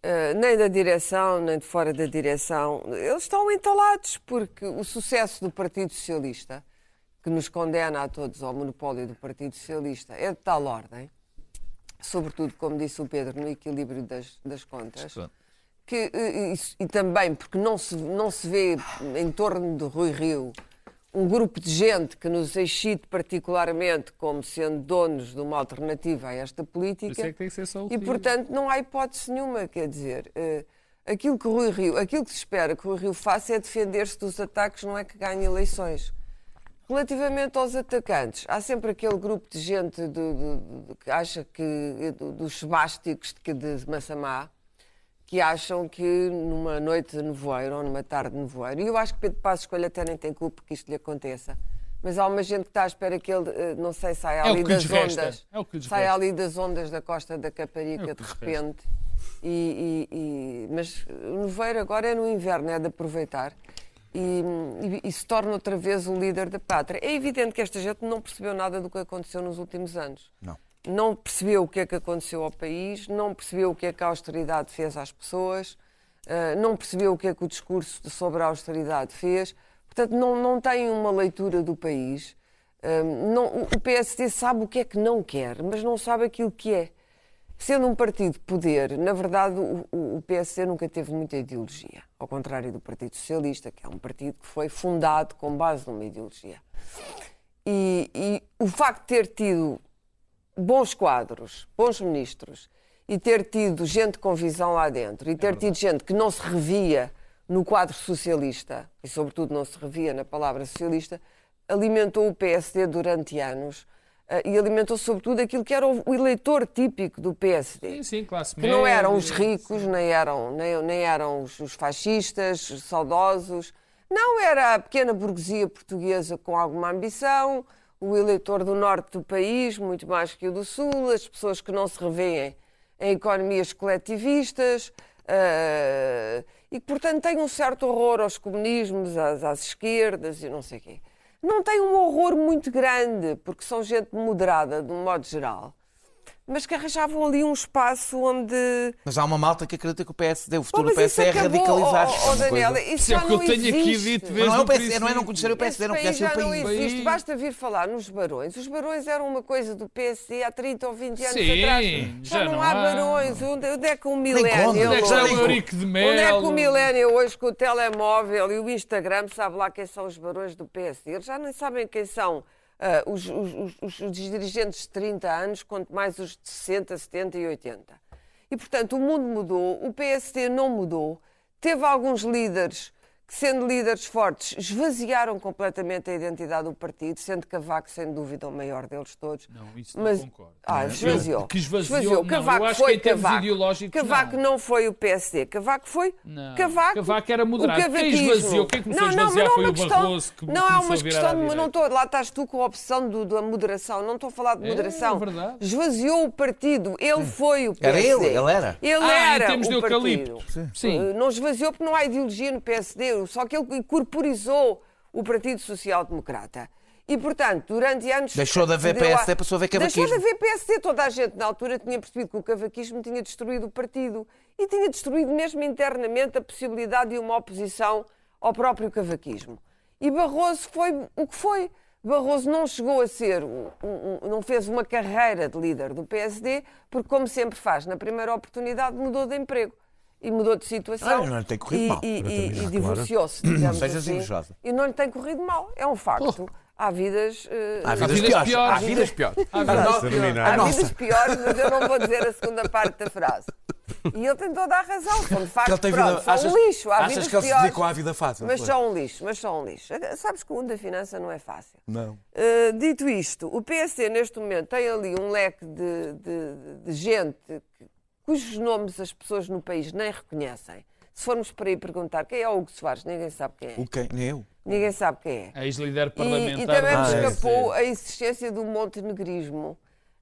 S5: Uh, nem da direção, nem de fora da direção. Eles estão entalados porque o sucesso do Partido Socialista, que nos condena a todos ao monopólio do Partido Socialista, é de tal ordem, sobretudo, como disse o Pedro, no equilíbrio das, das contas, que, eh, isso- e também porque não se, não se vê em torno de Rui Rio um grupo de gente que nos excite particularmente como sendo donos de uma alternativa a esta política.
S4: É o
S5: E, portanto, não há hipótese nenhuma, quer dizer, eh, aquilo que Rui Rio, aquilo que se espera que Rui Rio faça é defender-se dos ataques, não é que ganhe eleições. Relativamente aos atacantes, há sempre aquele grupo de gente de- de- de- que acha que, do- dos sebásticos de, de Massamá, que acham que numa noite de nevoeiro ou numa tarde de nevoeiro, e eu acho que Pedro Passos Escolha até nem tem culpa que isto lhe aconteça, mas há uma gente que está à espera que ele, eh, não sei, saia
S4: É o
S5: ali
S4: que
S5: das
S4: lhes resta.
S5: ondas,
S4: É o que lhes
S5: saia
S4: resta.
S5: ali das ondas da costa da
S4: É
S5: Caparica
S4: o
S5: de repente. E, e- e- mas o nevoeiro agora é no inverno, é de aproveitar. E, e- e se torna outra vez o líder da pátria. É evidente que esta gente não percebeu nada do que aconteceu nos últimos anos.
S8: Não.
S5: Não percebeu o que é que aconteceu ao país, não percebeu o que é que a austeridade fez às pessoas, ah, não percebeu o que é que o discurso sobre a austeridade fez. Portanto, não, não tem uma leitura do país. Ah, não- o- PSD sabe o que é que não quer, mas não sabe aquilo que é. Sendo um partido de poder, na verdade, o- o PSD nunca teve muita ideologia. Ao contrário do Partido Socialista, que é um partido que foi fundado com base numa ideologia. E, e o facto de ter tido bons quadros, bons ministros, e ter tido gente com visão lá dentro, e ter tido gente que não se revia no quadro socialista, e sobretudo não se revia na palavra socialista, alimentou o PSD durante anos. eh, E alimentou sobretudo aquilo que era o eleitor típico do PSD
S4: Sim, sim, classe
S5: que
S4: média.
S5: não eram os ricos, nem eram, nem, nem eram os, os fascistas, os saudosos. Não, era a pequena burguesia portuguesa com alguma ambição, o eleitor do norte do país, muito mais que o do sul, as pessoas que não se revêem em economias coletivistas eh, e que, portanto, têm um certo horror aos comunismos, às, às esquerdas e não sei o quê. Não têm um horror muito grande, porque são gente moderada, de um modo geral mas que arranjavam ali um espaço onde.
S8: Mas há uma malta que acredita que o PSD, o
S5: Pô,
S8: futuro
S5: mas
S8: do PSD é radicalizar-se.
S5: oh, oh,
S8: É coisa-
S5: isso
S4: Isso é
S5: já
S4: o que eu
S5: não
S4: tenho aqui
S5: existe.
S4: dito
S8: Mas
S4: desde
S8: não é, o
S4: o
S8: PSD, não é não conhecer o PSD, não
S5: já
S8: o
S5: não
S8: país.
S5: existe. Basta vir falar nos barões. Os barões eram uma coisa do PSD há 30 ou 20 anos
S4: Sim,
S5: atrás.
S4: já
S5: não,
S4: não
S5: há
S4: há.
S5: barões. Onde, onde é que o milénio
S8: onde é que
S4: Já é o Eurico de.
S5: Onde é que o milénio hoje com o telemóvel e o Instagram sabe lá quem são os barões do PSD? Eles já nem sabem quem são os, os- os- os- os dirigentes de 30 anos, quanto mais os de 60, 70 e 80. E, portanto, o mundo mudou, o PSD não mudou, teve alguns líderes que, sendo líderes fortes, esvaziaram completamente a identidade do partido, sendo Cavaco, sem dúvida, o maior deles todos.
S4: Não, isso não
S5: Mas,
S4: concordo.
S5: ah,
S4: Eu-
S5: esvaziou.
S4: que esvaziou, não,
S5: Cavaco
S4: eu acho
S5: foi
S4: que em termos
S5: Cavaco.
S4: ideológicos,
S5: Cavaco
S4: não.
S5: não. foi o PSD. Cavaco foi
S4: Não.
S5: Cavaco.
S4: Cavaco era moderado.
S5: o
S4: Quem
S5: cavaquismo.
S4: esvaziou? Quem começou a
S5: Não, não,
S4: esvaziar
S5: mas não
S4: foi
S5: é
S4: o
S5: uma questão-
S4: Barroso, que
S5: Não é uma
S4: a
S5: questão de. Não estou, lá estás tu com a opção do- da moderação. Não estou a falar de
S4: É,
S5: moderação.
S4: é verdade.
S5: Esvaziou o partido. Ele foi o
S8: Era
S5: PSD.
S8: ele, ele era.
S5: Ele
S4: Ah, em
S5: era
S4: termos de
S5: o
S4: eucalipto.
S5: partido.
S4: Sim.
S5: Eh, Não esvaziou porque não há ideologia no PSD, só que ele corporizou o Partido Social Democrata. E, portanto, durante anos.
S8: Deixou de haver PSD, passou a haver
S5: Deixou de
S8: cavaquismo.
S5: haver PSD. Toda a gente na altura tinha percebido que o cavaquismo tinha destruído o partido e tinha destruído mesmo internamente a possibilidade de uma oposição ao próprio cavaquismo. E Barroso foi o que foi. Barroso não chegou a ser, um- um- não fez uma carreira de líder do PSD, porque, como sempre faz, na primeira oportunidade mudou de emprego e mudou de situação.
S8: Ah, não lhe tem corrido
S5: e,
S8: mal.
S5: e- e- e divorciou-se, digamos
S8: sejas
S5: assim.
S8: invejosa.
S5: E não lhe tem corrido mal, é um facto. há vidas. eh,
S8: Há vidas,
S4: vidas
S8: piores.
S4: piores.
S8: Há vidas piores.
S4: Há
S8: A no-
S1: Terminar.
S8: a
S5: Há vidas piores, mas eu não vou dizer a segunda parte da frase. E ele tem toda a razão. São de facto
S8: Que ele tem
S5: pronto,
S8: vida- achas-
S5: um lixo. Há
S8: achas
S5: vidas
S8: que ele se
S5: piores,
S8: dedicou à vida fácil,
S5: Mas são um lixo, mas são um lixo. Sabes que o mundo da finança não é fácil.
S8: Não.
S5: Uh, dito isto, o PSD neste momento tem ali um leque de, de- de gente que- cujos nomes as pessoas no país nem reconhecem. Se formos para aí perguntar quem é o Hugo Soares, ninguém sabe quem é.
S8: O quem? Nem eu.
S5: Ninguém sabe quem é.
S4: Ex-líder
S5: E,
S4: parlamentar.
S5: e também
S4: do
S5: me
S8: é,
S5: escapou
S4: PSD.
S5: a existência do montenegrismo.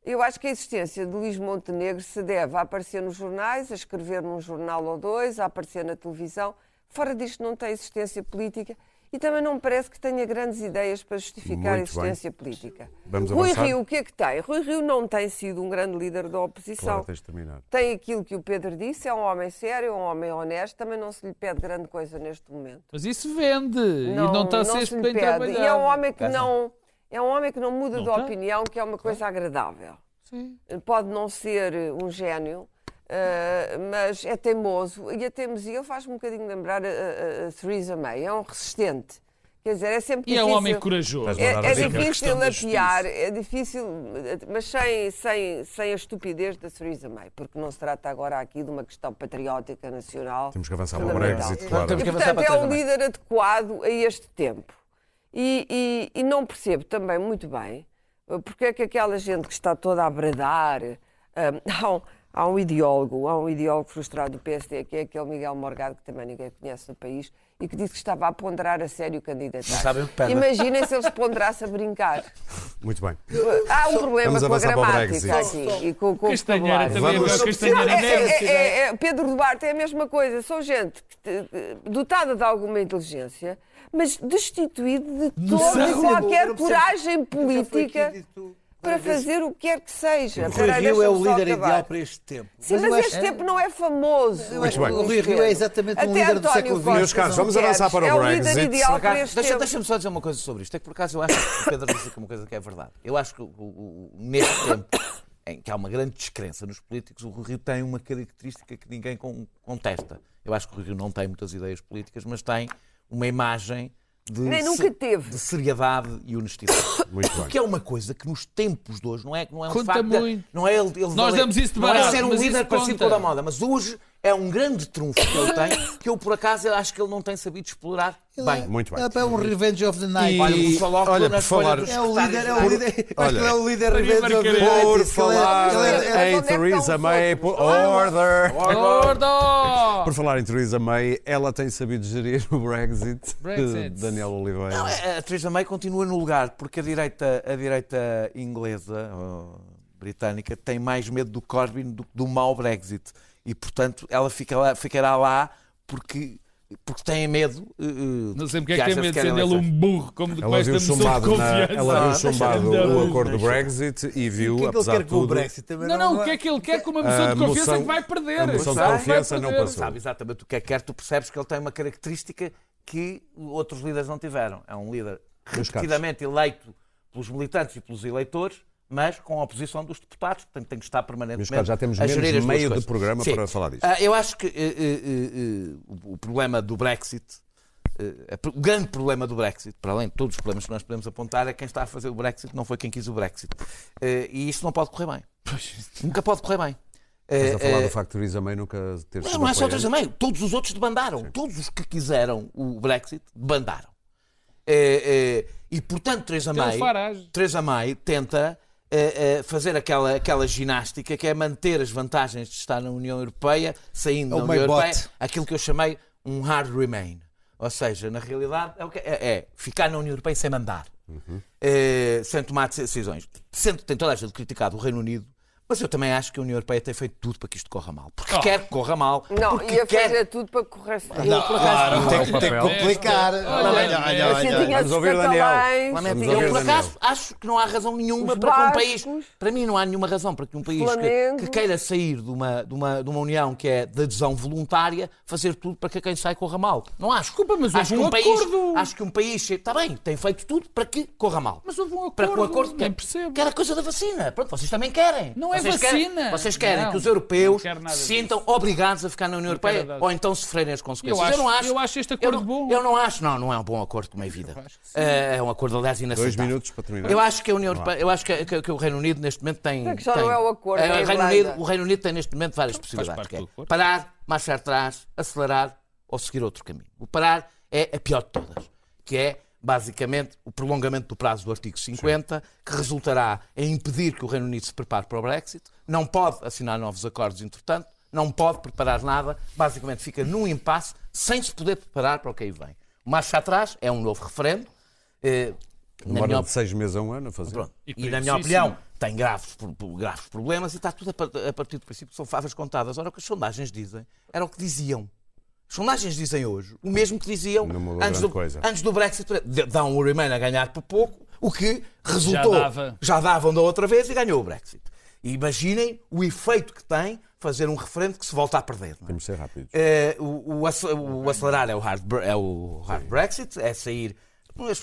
S5: Eu acho que a existência de Luís Montenegro se deve a aparecer nos jornais, a escrever num jornal ou dois, a aparecer na televisão. Fora disto não tem existência política e também não me parece que tenha grandes ideias para justificar a
S1: Muito bem.
S5: existência política.
S1: Vamos
S5: Rui
S1: avançar?
S5: Rio, o que é que tem? Rui Rio não tem sido um grande líder da oposição.
S1: Claro, terminar.
S5: Tem aquilo que o Pedro disse, é um homem sério, é um homem honesto, também não se lhe pede grande coisa neste momento.
S4: Mas isso vende. e não está a ser
S5: se lhe
S4: bem
S5: pede.
S4: trabalhado.
S5: E é um homem que não, é um homem que não muda
S4: Não
S5: de opinião, que é uma coisa agradável.
S4: Sim.
S5: Pode não ser um gênio, eh, mas é teimoso. E a teimosia faz-me um bocadinho lembrar a, a- a Theresa May. É um resistente. Quer dizer, é sempre
S4: E é
S5: difícil.
S4: um homem corajoso.
S5: É, é difícil apiar, é difícil, mas sem, sem, sem a estupidez da Theresa May, porque não se trata agora aqui de uma questão patriótica nacional.
S1: Temos que avançar para o. Brexit, claro.
S8: Temos
S5: E,
S8: que avançar
S5: portanto,
S8: para
S5: é um líder adequado a este tempo. E, e- e não percebo também muito bem porque é que aquela gente que está toda a bradar. eh, há, um, há um ideólogo, há um ideólogo frustrado do PSD, que é aquele Miguel Morgado, que também ninguém conhece no país, e que disse que estava a ponderar a sério o candidato. Imaginem se ele se ponderasse a brincar.
S1: Muito bem.
S5: Há um problema
S1: Vamos
S5: com a gramática aqui e com, com o
S4: Castanheira
S5: vocabulário.
S4: também
S1: Vamos-
S4: é
S5: é- é- é- é- Pedro Duarte é a mesma coisa. São gente dotada de alguma inteligência, mas destituído de toda e qualquer coragem política para fazer o que quer que seja.
S6: O Rui Rio é o líder
S5: acabar.
S6: ideal para este tempo.
S5: Sim, mas,
S6: acho-
S5: este tempo não é famoso.
S1: Muito bem.
S6: o Rui Rio é exatamente um
S5: Até
S6: líder do
S5: António
S6: século
S5: Costa,
S6: XX.
S1: Meus caros, vamos avançar para o
S5: é o
S1: Brexit.
S5: líder ideal para este
S8: deixa-
S5: tempo.
S8: Deixa-me só dizer uma coisa sobre isto. É que por acaso eu acho que o Pedro disse uma coisa que é verdade. Eu acho que o- o- neste tempo em que há uma grande descrença nos políticos, o Rui Rio tem uma característica que ninguém con- contesta. Eu acho que o Rui Rio não tem muitas ideias políticas, mas tem uma imagem de,
S5: Nem nunca teve.
S8: de seriedade e honestidade.
S1: Muito bem.
S8: Que é uma coisa que nos tempos de hoje não é, não é um
S4: Conta
S8: facto de-
S4: muito.
S8: não é ele, ele
S4: Nós
S8: valer-
S4: damos isso de
S8: não é
S4: barato,
S8: ser um
S4: mas
S8: líder
S4: isso
S8: parecido
S4: conta.
S8: com o da moda, mas hoje é um grande trunfo que ele tem que eu por acaso eu acho que ele não tem sabido explorar bem.
S1: Muito bem.
S6: É é um Revenge of the Night.
S8: Olha, começou logo
S1: olha, por falar-
S6: É o líder, é o líder.
S1: Olha,
S6: Acho que é o líder Revenge of the. Night.
S1: Por
S6: ele é-
S1: falar
S6: ele é-
S1: em
S5: é
S1: Theresa May, por order.
S4: Gordo!
S1: Por falar em Theresa May, ela tem sabido gerir o Brexit.
S4: Brexit.
S1: Daniel Oliveira.
S8: Não, é- a Theresa May continua no lugar, porque a direita, a direita inglesa, britânica, tem mais medo do Corbyn do que do mau Brexit. E, portanto, ela fica lá- ficará lá porque, porque tem medo. eh,
S4: Não sei porque é que tem medo de ser ele um burro, como
S1: Ela viu chumbado, na,
S4: confiança.
S1: ela viu chumbado o acordo do. Brexit e
S6: O
S1: viu,
S6: que é que ele
S1: apesar
S6: quer
S1: de
S6: com o Brexit? Também
S4: Não, não, o que é que ele quer com uma moção
S1: A
S4: de confiança
S1: moção-
S4: que vai perder?
S1: a moção de
S4: Sabe?
S1: confiança não passou.
S8: Sabe exatamente o que é que quer, tu percebes que ele tem uma característica que outros líderes não tiveram. É um líder repetidamente eleito pelos militantes e pelos eleitores, mas com a oposição dos deputados, portanto tem que estar permanentemente
S1: caros, já temos
S8: a
S1: menos
S8: gerir as
S1: meio de programa
S8: Sim.
S1: para falar disto.
S8: Ah, eu acho que eh, eh, eh, o- problema do Brexit, eh, o grande problema do Brexit, para além de todos os problemas que nós podemos apontar, é quem está a fazer o Brexit não foi quem quis o Brexit. Eh, E isto não pode correr bem. Nunca pode correr bem.
S1: Estás a falar
S8: Eh,
S1: do facto de Theresa May nunca ter sido
S8: não, não é só? Theresa May. Todos os outros debandaram. Todos os que quiseram o Brexit debandaram. E, portanto, Theresa May. Theresa May tenta é, é, fazer aquela, aquela ginástica que é manter as vantagens de estar na União Europeia, saindo
S6: É o
S8: da União Europeia,
S6: bot.
S8: aquilo que eu chamei um hard remain. Ou seja, na realidade, é, que- é- é ficar na União Europeia sem mandar, É, sem tomar decisões. Sendo tem toda a gente criticado o Reino Unido, mas eu também acho que a União Europeia tem feito tudo para que isto corra mal. Porque quer que corra mal.
S5: Não,
S8: porque
S5: ia
S8: quer...
S5: fazer tudo para correr
S6: Não, claro, tem, que- tem que complicar.
S4: Olha,
S6: Olha, olha, olha,
S5: Assim
S6: olha.
S5: tinha
S1: Vamos
S5: os
S1: ouvir, Daniel.
S8: Eu, por
S1: Daniel.
S8: acaso, acho que não há razão nenhuma
S5: Os
S8: para que um país. Para mim, não há nenhuma razão para que um país que, que queira sair de uma, de, uma, de uma união que é de adesão voluntária fazer tudo para que quem sai corra mal. Não acho.
S4: Desculpa, mas
S8: acho
S4: houve
S8: que
S4: um
S8: um país,
S4: acordo.
S8: Acho que um país. Está bem, tem feito tudo para que corra mal.
S4: Mas houve um
S8: para que o
S4: acordo,
S8: acordo
S4: nem
S8: quer,
S4: percebo.
S8: quer a coisa da vacina. Pronto, vocês também querem.
S4: Não é
S8: vocês
S4: vacina.
S8: Querem, vocês querem
S4: Não,
S8: que os europeus se sintam obrigados a ficar na União Europeia ou então sofrerem as consequências.
S4: Eu acho-
S8: não acho,
S4: eu acho este
S8: eu
S4: acordo
S8: não-
S4: bom.
S8: Eu não acho, não, não é um bom acordo como é vida. É, é um acordo, aliás, inaceitável.
S1: Dois minutos para terminar.
S8: Eu acho que a União Europeia, eu acho que, que- que o Reino Unido neste momento tem.
S5: A questão
S8: tem-
S5: não é o acordo, é a
S8: o Reino. Unido, o Reino Unido tem neste momento várias possibilidades.
S4: parte
S8: que é parar, marchar atrás, acelerar ou seguir outro caminho. O parar é a pior de todas, que é basicamente o prolongamento do prazo do artigo 50, que resultará em impedir que o Reino Unido se prepare para o Brexit, não pode assinar novos acordos, entretanto, não pode preparar nada, basicamente fica num impasse sem se poder preparar para o que aí vem. Marcha atrás é um novo referendo. eh,
S1: Demora
S8: minha
S1: de seis meses a um ano a fazer.
S8: Pronto.
S4: E
S8: E, na minha opinião, tem graves, graves problemas e está tudo a partir do princípio que são favas contadas. Ora, o que as sondagens dizem era o que diziam. As sondagens dizem hoje o mesmo que diziam antes do,
S1: coisa.
S8: antes do Brexit. Dão o Remain a ganhar por pouco, o que resultou.
S4: dava.
S8: já davam da outra vez e ganhou o Brexit. E imaginem o efeito que tem fazer um referendo que se volta a perder. não é?
S1: Temos de ser rápidos.
S8: Eh, o, o ace- o acelerar é o, hard, é o hard Brexit, é sair.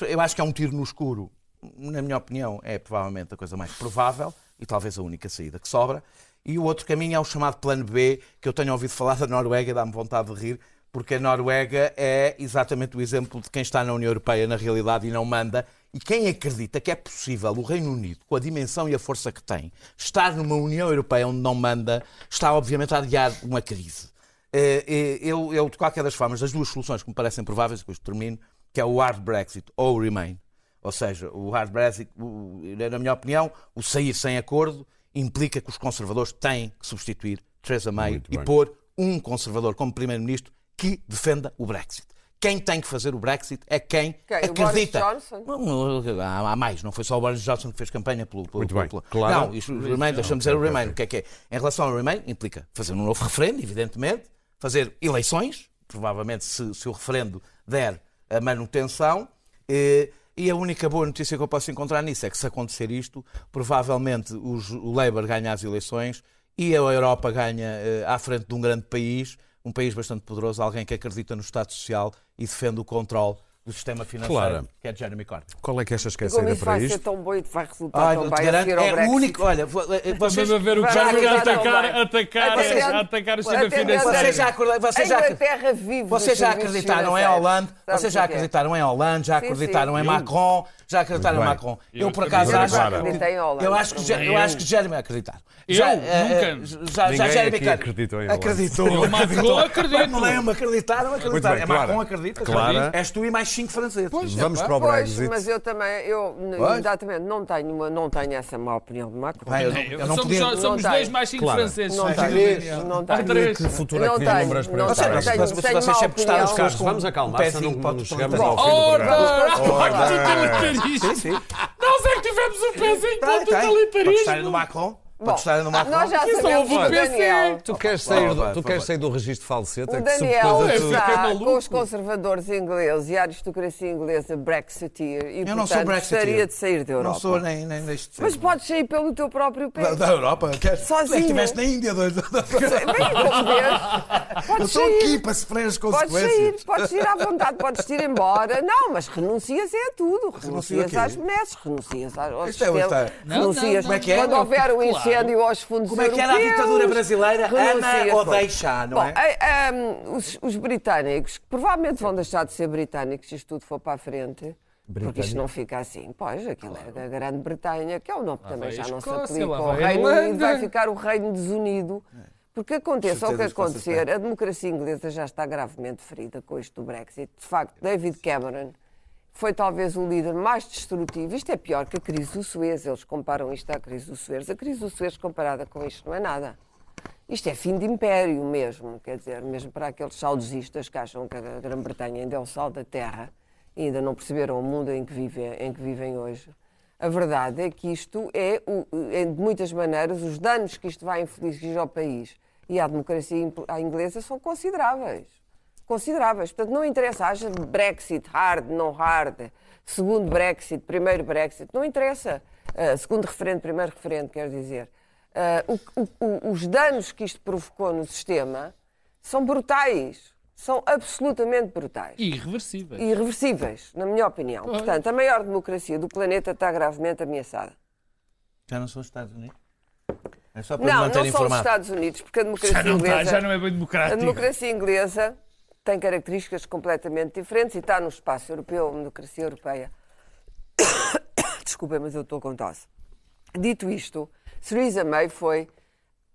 S8: Eu acho que é um tiro no escuro. Na minha opinião, é provavelmente a coisa mais provável e talvez a única saída que sobra. E o outro caminho é o chamado Plano B, que eu tenho ouvido falar da Noruega e dá-me vontade de rir, porque a Noruega é exatamente o exemplo de quem está na União Europeia na realidade e não manda. E quem acredita que é possível o Reino Unido, com a dimensão e a força que tem, estar numa União Europeia onde não manda, está obviamente a adiar uma crise. Eh, eh, Eu, eu, de qualquer das formas, das duas soluções que me parecem prováveis, depois termino, que é o hard Brexit ou o Remain. Ou seja, o hard Brexit, na minha opinião, o sair sem acordo implica que os conservadores têm que substituir Theresa May
S1: Muito
S8: e
S1: bem.
S8: pôr um conservador como primeiro-ministro que defenda o Brexit. Quem tem que fazer o Brexit é quem
S5: Quem? O
S8: acredita.
S5: Boris Johnson?
S8: Não, não, Há, há mais, não foi só o Boris Johnson que fez campanha pelo. pelo
S1: Muito bem.
S8: pelo-
S1: Claro.
S8: Não, isto, o Remain, deixa-me dizer o Remain. O que é que é? Em relação ao Remain, implica fazer um novo referendo, evidentemente, fazer eleições, provavelmente se, se o referendo der a manutenção. eh, E a única boa notícia que eu posso encontrar nisso é que, se acontecer isto, provavelmente os- o Labour ganha as eleições e a Europa ganha eh, à frente de um grande país, um país bastante poderoso, alguém que acredita no Estado Social e defende o controle do sistema financeiro,
S1: Claro.
S8: que é Jeremy Corbyn.
S1: Qual é que achas que é a
S5: Como
S1: saída
S5: isso
S1: para
S5: vai ser tão bom e vai resultar
S8: Olha,
S5: tão
S8: eu
S5: bem
S8: te
S5: a
S8: garanto,
S5: seguir ao
S8: é o único. Olha, vo- eh, vocês,
S4: Estamos a ver o
S5: lá,
S4: atacar, atacar,
S5: Até-
S4: atacar o sistema financeiro.
S8: vocês já, vocês
S5: a
S8: já, vocês já acreditaram em. Hollande, vocês já
S5: é?
S8: acreditaram em Hollande, já acreditaram em Macron, já acreditaram em. Macron.
S4: Eu
S8: por acaso acho. Eu acho que, eu acho que Jeremy acreditar.
S4: Eu? Nunca.
S8: eh, Já, Jeremy Corbyn
S1: acreditou em Hollande.
S8: Acreditou.
S4: Macron, acredito.
S8: Não lembro, acreditaram, acreditaram. é. Macron acredita.
S1: Clara.
S8: És tu e mais cinco franceses.
S1: Vamos para o
S5: Pois,
S1: Brexit.
S5: mas eu também, eu
S8: Pois.
S5: exatamente, não tenho, uma, não tenho essa má opinião de Macron.
S8: Vai, eu, não- eu não
S4: somos
S8: podia.
S4: somos
S5: Não
S4: dois
S5: tem.
S4: mais cinco
S1: Claro.
S4: franceses.
S5: Não tenho, não tenho.
S4: três.
S1: Que futuro é
S5: Não
S1: que
S5: tenho,
S1: vislumbras para
S5: não tenho, tenho,
S8: Vocês
S5: tenho
S8: sempre gostaram de
S1: Carlos, vamos acalmar,
S8: Um pezinho
S1: não
S8: para
S1: chegamos ao fim do programa.
S4: Nós é que tivemos o pezinho para o.
S8: Para
S4: totalitarismo!
S8: gostarem do Macron. Para
S5: Bom,
S8: gostarem do Macron.
S5: nós já sabemos o
S4: PC.
S5: Daniel,
S1: Tu queres sair
S8: Vai,
S1: tu
S8: vai,
S1: queres sair do registro falsete?
S5: o
S1: é que se
S5: Daniel
S4: fiquei
S5: está
S4: maluco.
S5: com os conservadores ingleses e a aristocracia inglesa Brexiteer e,
S8: Eu não sou
S5: portanto,
S8: Brexiteer.
S5: gostaria de sair da Europa.
S8: Não sou nem, nem deixo de ser.
S5: Mas podes sair pelo teu próprio pé.
S8: Da, da Europa? Queres?
S5: Sozinho.
S8: Tu é que estiveste na Índia, doido.
S5: Bem.
S8: Eu
S5: Podes
S8: estou aqui para sofrer as
S5: Podes sair,
S8: consequências.
S5: podes ir à vontade, podes ir embora. Não, mas renuncias é a tudo. Renuncias às benesses, renuncias aos
S8: Isto é
S5: renuncias
S8: Como é que é?
S5: quando houver um
S4: Claro.
S5: Aos fundos
S8: Como é que era a ditadura brasileira? Ama ou deixa, não é?
S5: eh, ehm, os, os britânicos, que provavelmente vão deixar de ser britânicos se isto tudo for para a frente, porque isto não fica assim. Pois, aquilo é da Grande-Bretanha, que é o nome que também já não se aplica ao Reino Unido, vai ficar o Reino desunido. Porque aconteça o que acontecer, a democracia inglesa já está gravemente ferida com isto do Brexit. De facto, David Cameron foi talvez o líder mais destrutivo. Isto é pior que a crise do Suez. Eles comparam isto à crise do Suez. A crise do Suez comparada com isto não é nada. Isto é fim de império mesmo, quer dizer, mesmo para aqueles saudosistas que acham que a Grã-Bretanha ainda é o sal da terra e ainda não perceberam o mundo em que vivem, em que vivem hoje. A verdade é que isto é, é, de muitas maneiras, os danos que isto vai infligir ao país e à democracia inglesa são consideráveis. Consideráveis. Portanto, não interessa, haja Brexit, hard, não hard, segundo Brexit, primeiro Brexit, não interessa. Ah, segundo referendo, primeiro referendo, quer dizer. Ah, o- o- os danos que isto provocou no sistema são brutais. São absolutamente brutais
S4: Irreversível.
S5: irreversíveis, na minha opinião. Portanto, a maior democracia do planeta está gravemente ameaçada.
S8: Já não são os Estados Unidos? É só para
S5: Não, não só os. Estados Unidos, porque a democracia
S4: Já não, está,
S5: inglesa...
S4: já não é bem
S5: A
S4: democrático.
S5: democracia inglesa tem características completamente diferentes e está no espaço europeu, a democracia europeia. Desculpem, mas eu estou com tosse. Dito isto, Theresa May foi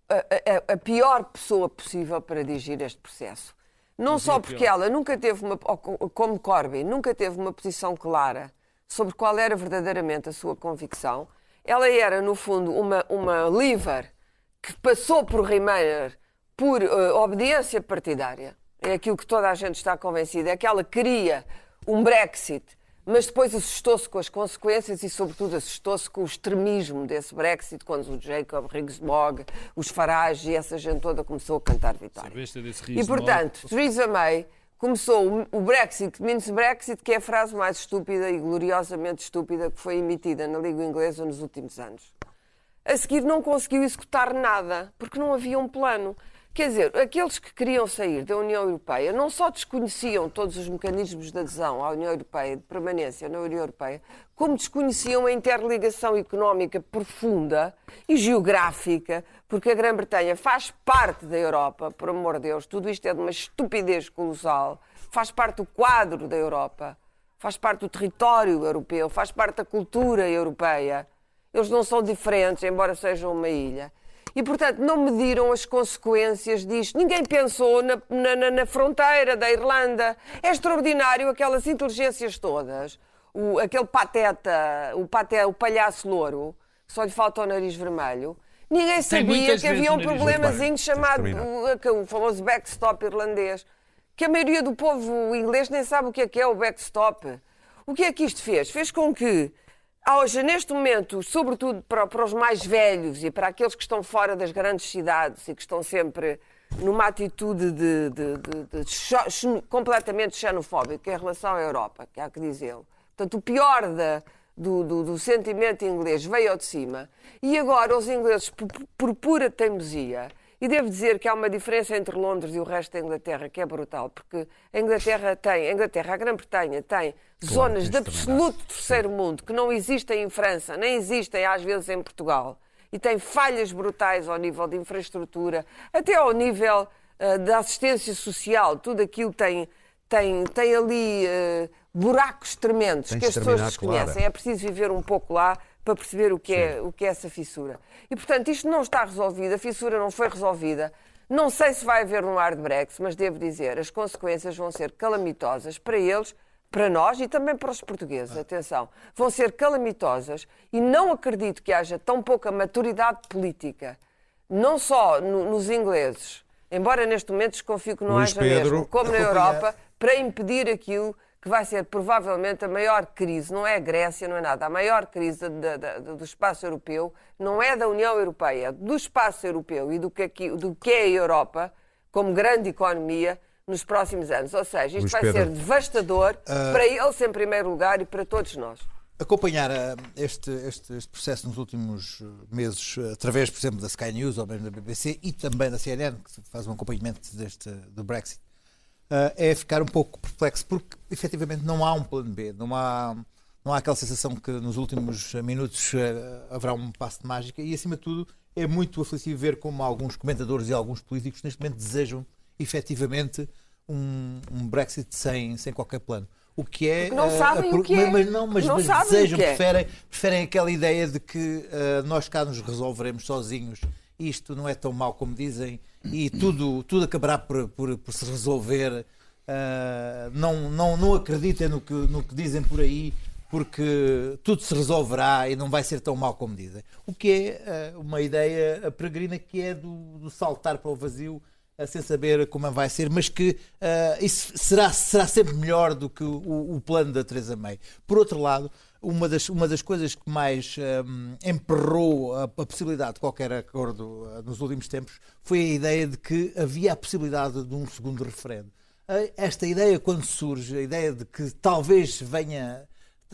S5: a, a- a pior pessoa possível para dirigir este processo. Não só porque ela nunca teve uma, como Corbyn, nunca teve uma posição clara sobre qual era verdadeiramente a sua convicção. Ela era, no fundo, uma, uma leaver que passou por Remainer por eh, obediência partidária. É aquilo que toda a gente está convencida. É que ela queria um Brexit, mas depois assustou-se com as consequências e, sobretudo, assustou-se com o extremismo desse Brexit, quando o Jacob Rees-Mogg, os Farage e essa gente toda começou a cantar vitória. E, portanto, Theresa May começou o- Brexit, means Brexit, que é a frase mais estúpida e gloriosamente estúpida que foi emitida na língua inglesa nos últimos anos. A seguir não conseguiu executar nada, porque não havia um plano. Quer dizer, aqueles que queriam sair da União Europeia não só desconheciam todos os mecanismos de adesão à União Europeia, de permanência na União Europeia, como desconheciam a interligação económica profunda e geográfica, porque a Grã-Bretanha faz parte da Europa, por amor de Deus, tudo isto é de uma estupidez colossal, faz parte do quadro da Europa, faz parte do território europeu, faz parte da cultura europeia. Eles não são diferentes, embora sejam uma ilha. E, portanto, não mediram as consequências disto. Ninguém pensou na, na- na- fronteira da Irlanda. É extraordinário aquelas inteligências todas. O, aquele pateta, o, pate, o palhaço louro, só lhe falta o nariz vermelho. Ninguém sabia que havia um problemazinho chamado o, o famoso backstop irlandês. Que a maioria do povo inglês nem sabe o que é que é o backstop. O que é que isto fez? Fez com que Hoje, neste momento, sobretudo para, para os mais velhos e para aqueles que estão fora das grandes cidades e que estão sempre numa atitude de, de- de- de completamente xenofóbica em relação à Europa, que há que dizê-lo. Portanto, o pior da- do, do- do sentimento inglês veio ao de cima e agora os ingleses, por, por pura teimosia, e devo dizer que há uma diferença entre Londres e o resto da Inglaterra que é brutal, porque a Inglaterra tem, a Inglaterra, a Grã-Bretanha tem zonas de absoluto terceiro mundo que não existem em França, nem existem às vezes em Portugal. E tem falhas brutais ao nível de infraestrutura, até ao nível ah, da assistência social. Tudo aquilo tem, tem, tem ali ah, buracos tremendos
S1: Tens
S5: que as pessoas desconhecem. É preciso viver um pouco lá para perceber o que, é, o que é essa fissura. E, portanto, isto não está resolvido, a fissura não foi resolvida. Não sei se vai haver um hard Brexit, mas devo dizer, as consequências vão ser calamitosas para eles, para nós e também para os portugueses. Atenção, vão ser calamitosas e não acredito que haja tão pouca maturidade política, não só no- nos ingleses, embora neste momento desconfio que não
S1: Luís
S5: haja
S1: Pedro,
S5: mesmo, como na Europa, para impedir aquilo que vai ser provavelmente a maior crise, não é a Grécia, não é nada, a maior crise da- da- da- do espaço europeu não é da União Europeia, é do espaço europeu e do que, aqui- do que é a Europa como grande economia nos próximos anos. Ou seja, isto
S1: Luís
S5: vai
S1: Pedro.
S5: ser devastador para eles em primeiro lugar e para todos nós.
S6: acompanhar ah, este, este, este processo nos últimos eh, meses, através, por exemplo, da Sky News ou mesmo da BBC e também da CNN, que faz um acompanhamento deste, do Brexit, ah, é ficar um pouco perplexo, porque efetivamente não há um plano B, não há, não há aquela sensação que nos últimos minutos eh, haverá um passo de mágica e, acima de tudo, é muito aflitivo ver como alguns comentadores e alguns políticos neste momento desejam efetivamente um, um Brexit sem, sem qualquer plano. O que é.
S5: Porque não
S6: eh,
S5: sabem o que é.
S6: Mas não, mas,
S5: Não
S6: mas
S5: sabem o
S6: desejam,
S5: é.
S6: preferem, preferem aquela ideia de que eh, nós cá nos resolveremos sozinhos. Isto não é tão mau como dizem e tudo, tudo acabará por, por, por se resolver. Eh, não, não, não acreditem no que, no que dizem por aí, porque tudo se resolverá e não vai ser tão mau como dizem. O que é eh, uma ideia peregrina que é do, do saltar para o vazio eh, sem saber como vai ser, mas que eh, isso será, será sempre melhor do que o, o plano da Teresa May. Por outro lado, uma das, uma das coisas que mais hum, emperrou a, a possibilidade de qualquer acordo eh, nos últimos tempos foi a ideia de que havia a possibilidade de um segundo referendo. Eh, Esta ideia, quando surge, a ideia de que talvez venha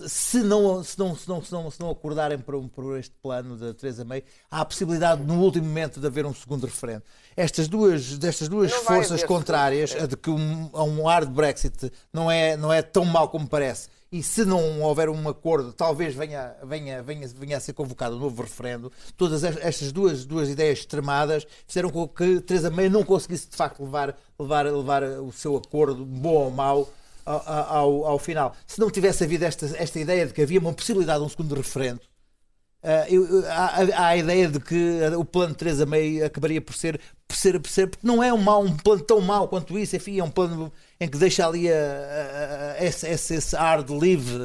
S6: se não, se não, se não, se não, se não acordarem por, um- por este plano da Teresa May, há a possibilidade no último momento de haver um segundo referendo. Estas duas, destas duas
S5: Não
S6: forças contrárias, a de que um, a um hard Brexit não é, não é tão mau como parece e se não houver um acordo, talvez venha, venha, venha, venha a ser convocado um novo referendo. Todas es- estas duas, duas ideias extremadas fizeram com que Teresa May não conseguisse de facto levar, levar, levar o seu acordo, bom ou mau, ao, ao, final. Se não tivesse havido esta, esta ideia de que havia uma possibilidade de um segundo referendo, eu- há, há a ideia de que o plano de Teresa May acabaria por ser, por ser, por ser porque não é um, mau, um plano tão mau quanto isso, enfim, é um plano em que deixa ali a- a- a- esse, esse, esse ar de livre,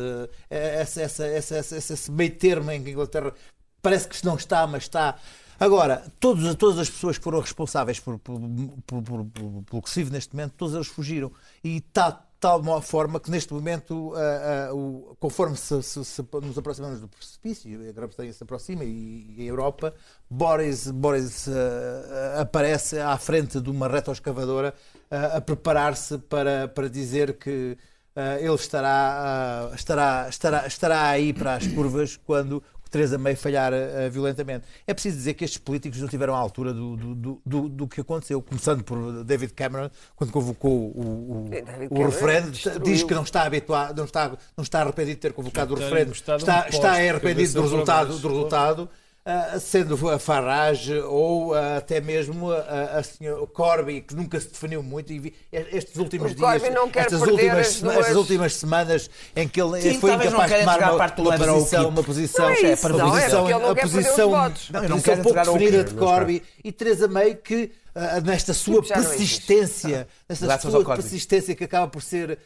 S6: eh, esse, esse, meio termo em que a Inglaterra parece que não está, mas está. Agora, todos, todas as pessoas que foram responsáveis por, por, por, por- pelo que se vive neste momento, todas elas fugiram. E está de tal mo- forma que neste momento, ah, ah, o- conforme se, se- se nos aproximamos do precipício, a Grã-Bretanha se aproxima e, e a Europa, Boris, Boris ah, aparece à frente de uma retroescavadora ah, a preparar-se para, para dizer que ah, ele estará, ah, estará, estará, estará aí para as curvas quando Teresa May falhar ah, violentamente. É preciso dizer que estes políticos não tiveram à altura do, do, do, do- que aconteceu, começando por David Cameron, quando convocou o, o,
S5: David
S6: o referendo,
S5: destruiu.
S6: diz que não está habituado, não está, não está arrependido de ter convocado o referendo, está, está arrependido do resultado, do resultado ah, sendo a Farage ou ah, até mesmo a, a senhora Corby, que nunca se definiu muito, e vi- estes últimos
S5: O
S6: dias,
S5: não
S6: estas, últimas, sema-
S5: duas-
S6: estas últimas semanas em que ele
S8: Sim,
S6: foi
S8: não
S6: incapaz de tomar uma, uma
S8: Lever ao
S6: posição,
S8: Keep.
S6: uma posição,
S5: Não é
S6: uma
S5: isso, não, é?
S6: posição,
S5: não
S6: a posição,
S8: Não, não
S6: posição
S8: quer
S6: pouco definida de Corby. e Teresa May que ah, nesta sua
S5: não
S6: persistência, nesta sua persistência que acaba por ser ah,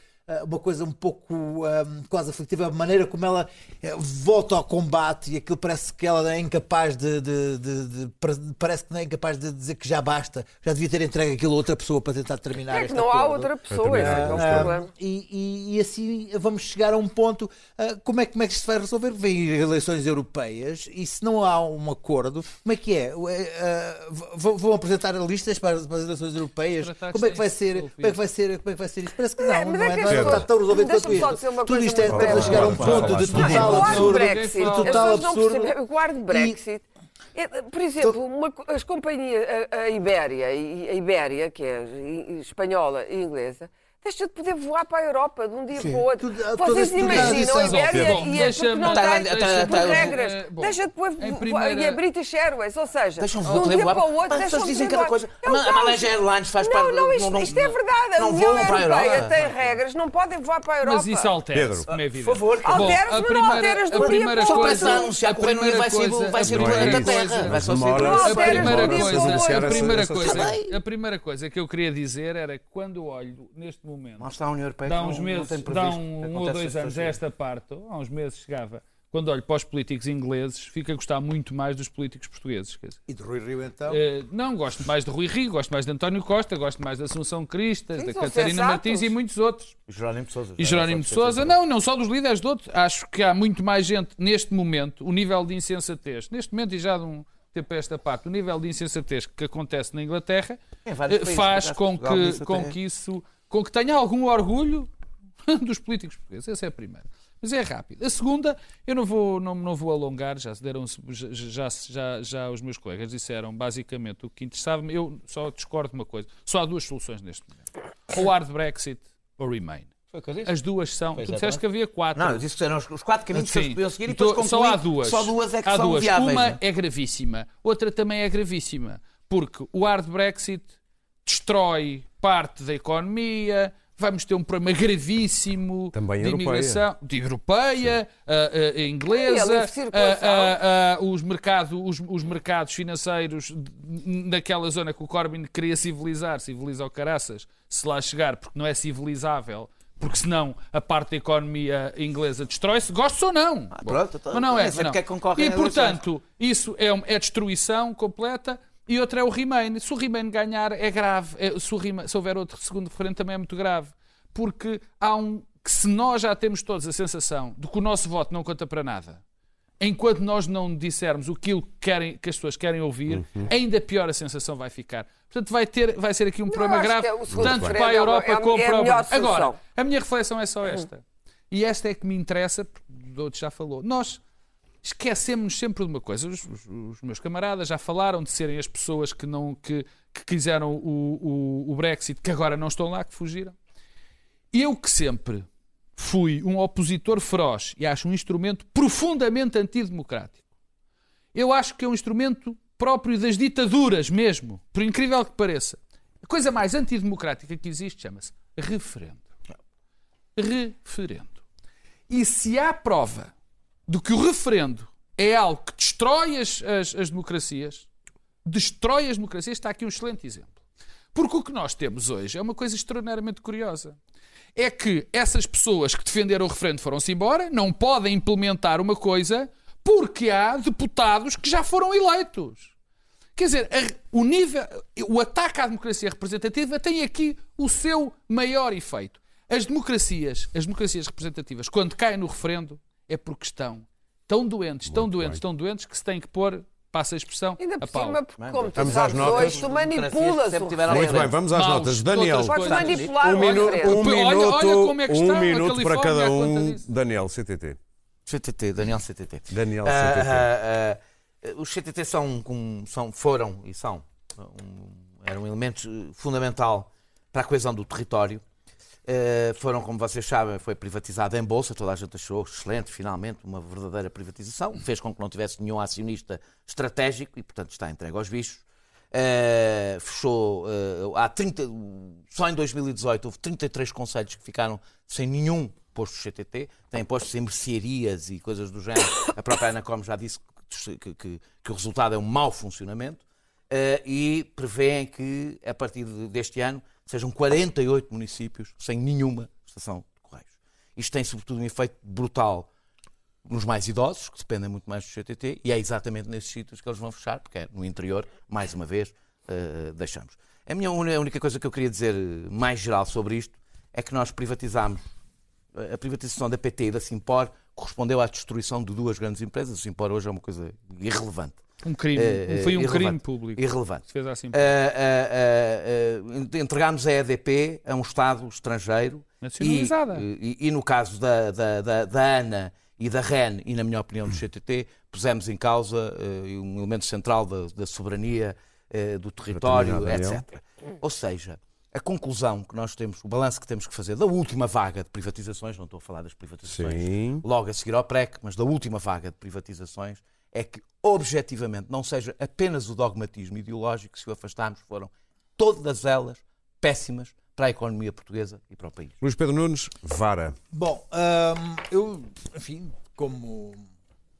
S6: uma coisa um pouco ah, quase aflitiva, a maneira como ela eh, volta ao combate e aquilo parece que ela é incapaz de, de- de- de- parece que não é incapaz de dizer que já basta, já devia ter entregue aquilo a outra pessoa para tentar terminar
S5: É que não há outra pessoa, esse é é o problema.
S6: e, e- e assim vamos chegar a um ponto. ah, como, é, como é que isto vai resolver? Vêm eleições europeias e se não há um acordo, como é que é? V- vão apresentar listas para, as- para as eleições europeias? Como é que vai
S4: têm
S6: ser? Como é que vai ser? Como é que vai ser isto? Parece que não,
S5: É,
S6: não,
S5: mas
S6: é, está tão resolvido quanto
S5: Deixa-me só
S6: isto.
S5: dizer uma
S6: Tudo isto é,
S5: muito
S6: estamos a chegar a um ponto de total absurdo.
S5: Brexit,
S6: de total absurdo.
S5: percebem. O ar de Brexit, é, por exemplo, uma as companhias, a, a Ibéria, e- a Ibéria, que é espanhola e inglesa, deixa de poder voar para a Europa de um dia para o outro. Vocês imaginam a
S6: é
S5: Ibéria
S4: Bom,
S5: e a porque não
S8: Tá,
S5: tem
S8: tá, tá,
S5: regras.
S4: eh, bom,
S5: deixa de poder voar-
S4: primeira-
S5: e a British Airways, ou seja,
S8: Deixam
S5: de
S8: voar,
S5: um
S8: poder
S5: dia
S8: voar.
S5: para o outro,
S8: as pessoas dizem
S5: de
S8: cada
S5: voar.
S8: coisa.
S5: É um
S8: A. Malaysia Airlines faz
S5: não,
S8: parte-
S5: Não, isto,
S8: não-
S5: isto é verdade. A
S8: não
S5: União
S8: voam para a
S5: Europeia
S8: Europa.
S5: tem regras, não podem voar para a Europa.
S4: Mas isso altera-se,
S1: Pedro,
S4: como é evidente.
S8: por favor.
S5: Altera-se,
S4: a
S5: mas não
S4: primeira-
S5: alteras um dia para o
S8: Só
S5: outro.
S8: começa a anunciar que o Reino Unido vai ser, do
S4: primeira
S8: planeta
S4: coisa-
S8: Terra. Vai só ser
S1: Demora-
S8: do-
S5: Não
S4: A
S5: alteras
S4: primeira
S5: de um dia
S4: coisa,
S5: para o outro.
S4: a primeira coisa,
S8: essa-
S4: a primeira coisa que eu queria dizer era que quando olho neste momento,
S8: Lá está a União Europeia.
S4: dá uns
S8: não- não
S4: meses,
S8: tem
S4: dá um, um ou dois anos a esta parte, ou há uns meses chegava, quando olho para os políticos ingleses, fico a gostar muito mais dos políticos portugueses. Quer dizer,
S6: E de Rui Rio então?
S4: eh, não, gosto mais de Rui Rio, gosto mais de António Costa, gosto mais de Assunção Cristas,
S5: Sim,
S4: da Catarina. Martins e muitos outros.
S8: coisas. Jerónimo de Sousa.
S4: E Jerónimo de Sousa, não, não só dos líderes de outros. Acho que há muito mais gente neste momento, o nível de insensatez, neste momento e já de um tempo a esta parte, o nível de insensatez que acontece na Inglaterra eh,
S8: países,
S4: faz com que, com que isso, com que tenha algum orgulho dos políticos portugueses. Essa é a primeira. Mas é rápido. A segunda, eu não vou, não, não vou alongar, já, deram, já, já, já, já os meus colegas disseram basicamente o que interessava-me. Eu só discordo de uma coisa. Só há duas soluções neste momento. Ou hard Brexit ou Remain. As duas são.
S8: Foi
S4: tu disseste que havia quatro.
S8: Não, eu disse que eram os, os quatro caminhos que eles
S4: Sim.
S8: podiam seguir e
S4: Então,
S8: depois
S4: só há duas.
S8: Só duas é que
S4: há
S8: são
S4: duas.
S8: viáveis.
S4: Uma
S8: né?
S4: é gravíssima, outra também é gravíssima. Porque o hard Brexit destrói parte da economia, vamos ter um problema gravíssimo
S1: Também
S4: de
S1: europeia.
S4: imigração, de europeia, a, a- a
S5: E a
S4: inglesa, a- os, mercado, os, os mercados financeiros de- naquela zona que o Corbyn queria civilizar, civiliza o caraças, se lá chegar, porque não é civilizável. Porque senão a parte da economia inglesa destrói-se, gosto ou não.
S8: Ah, pronto, então,
S4: mas não é.
S8: é
S4: não.
S8: é
S4: E portanto, isso é, é destruição completa. E outra é o Remain. Se o Remain ganhar, é grave. É- se, o Remain- se houver outro segundo referendo, também é muito grave. Porque há um. que se nós já temos todos a sensação de que o nosso voto não conta para nada, enquanto nós não dissermos aquilo que, querem, que as pessoas querem ouvir, ainda pior a sensação vai ficar. Portanto, vai, ter, vai ser aqui um problema
S5: acho
S4: grave,
S5: é
S4: tanto para a Europa
S5: é a-
S4: como
S5: é a
S4: para o. Agora, a minha reflexão é só esta. E esta é que me interessa, porque o outro já falou. Nós esquecemos sempre de uma coisa. Os, os- os meus camaradas já falaram de serem as pessoas que, não, que, que quiseram o, o, o Brexit, que agora não estão lá, que fugiram. Eu que sempre fui um opositor feroz e acho um instrumento profundamente antidemocrático. Eu acho que é um instrumento próprio das ditaduras mesmo, por incrível que pareça. A coisa mais antidemocrática que existe chama-se referendo. Referendo. E se há prova de que o referendo é algo que destrói as, as, as democracias, destrói as democracias, está aqui um excelente exemplo. Porque o que nós temos hoje é uma coisa extraordinariamente curiosa. É que essas pessoas que defenderam o referendo foram-se embora, não podem implementar uma coisa porque há deputados que já foram eleitos. Quer dizer, a- o nível, o ataque à democracia representativa tem aqui o seu maior efeito. As democracias, as democracias representativas, quando caem no referendo, é porque estão tão doentes, tão
S1: Muito
S4: doentes,
S1: bem.
S4: tão doentes que se têm que pôr, passa a expressão,
S5: Ainda
S4: a
S5: por
S4: pau.
S5: cima, porque como tu
S1: Vamos às
S5: sabes
S1: notas.
S5: hoje, tu manipulas o
S1: Muito bem, vamos às
S4: Maus,
S1: notas. Daniel,
S5: Podes
S4: coisas.
S5: manipular
S1: um,
S5: o
S1: minu um
S4: Olha-
S1: minuto,
S4: olha como é que
S1: um
S4: está a
S1: minuto para
S4: Califórnia
S1: cada
S4: à conta
S1: um.
S4: disso.
S1: Daniel, CTT.
S8: CTT, Daniel CTT.
S1: Daniel,
S8: Ah,
S1: CTT.
S8: ah, ah, os CTT são, um- são- foram e são um, eram um elemento eh, fundamental para a coesão do território. Eh, foram, como vocês sabem, foi privatizado em bolsa, toda a gente achou excelente, finalmente, uma verdadeira privatização. Fez com que não tivesse nenhum acionista estratégico e, portanto, está entregue aos bichos. Eh, fechou eh, há 30, só em 2018 houve 33 conselhos que ficaram sem nenhum posto CTT, têm postos em mercearias e coisas do género. A própria Anacom já disse que, que- que- que o resultado é um mau funcionamento e prevêem que a partir de- deste ano sejam 48 municípios sem nenhuma estação de correios. Isto tem sobretudo um efeito brutal nos mais idosos, que dependem muito mais do CTT, e é exatamente nesses sítios que eles vão fechar, porque é no interior, mais uma vez, eh, deixamos. A minha única coisa que eu queria dizer eh, mais geral sobre isto é que nós privatizámos a privatização da PT e da Simpor correspondeu à destruição de duas grandes empresas. A Simpor hoje é uma coisa irrelevante.
S4: Um crime,
S8: Eh,
S4: foi um crime público.
S8: Irrelevante.
S4: Se fez assim.
S8: Ah, ah, entregámos a EDP a um Estado estrangeiro
S4: Nacionalizada.
S8: E, e- e no caso da, da, da- da ANA e da REN, e na minha opinião do CTT, pusemos em causa um elemento central da, da soberania do território, etc. Ou seja, a conclusão que nós temos, o balanço que temos que fazer da última vaga de privatizações, não estou a falar das privatizações
S1: Sim.
S8: logo a seguir ao PREC, mas da última vaga de privatizações, é que, objetivamente, não seja apenas o dogmatismo ideológico, se o afastarmos, foram todas elas péssimas para a economia portuguesa e para o país.
S1: Luís Pedro Nunes, Vara.
S6: Bom, hum, eu, enfim, como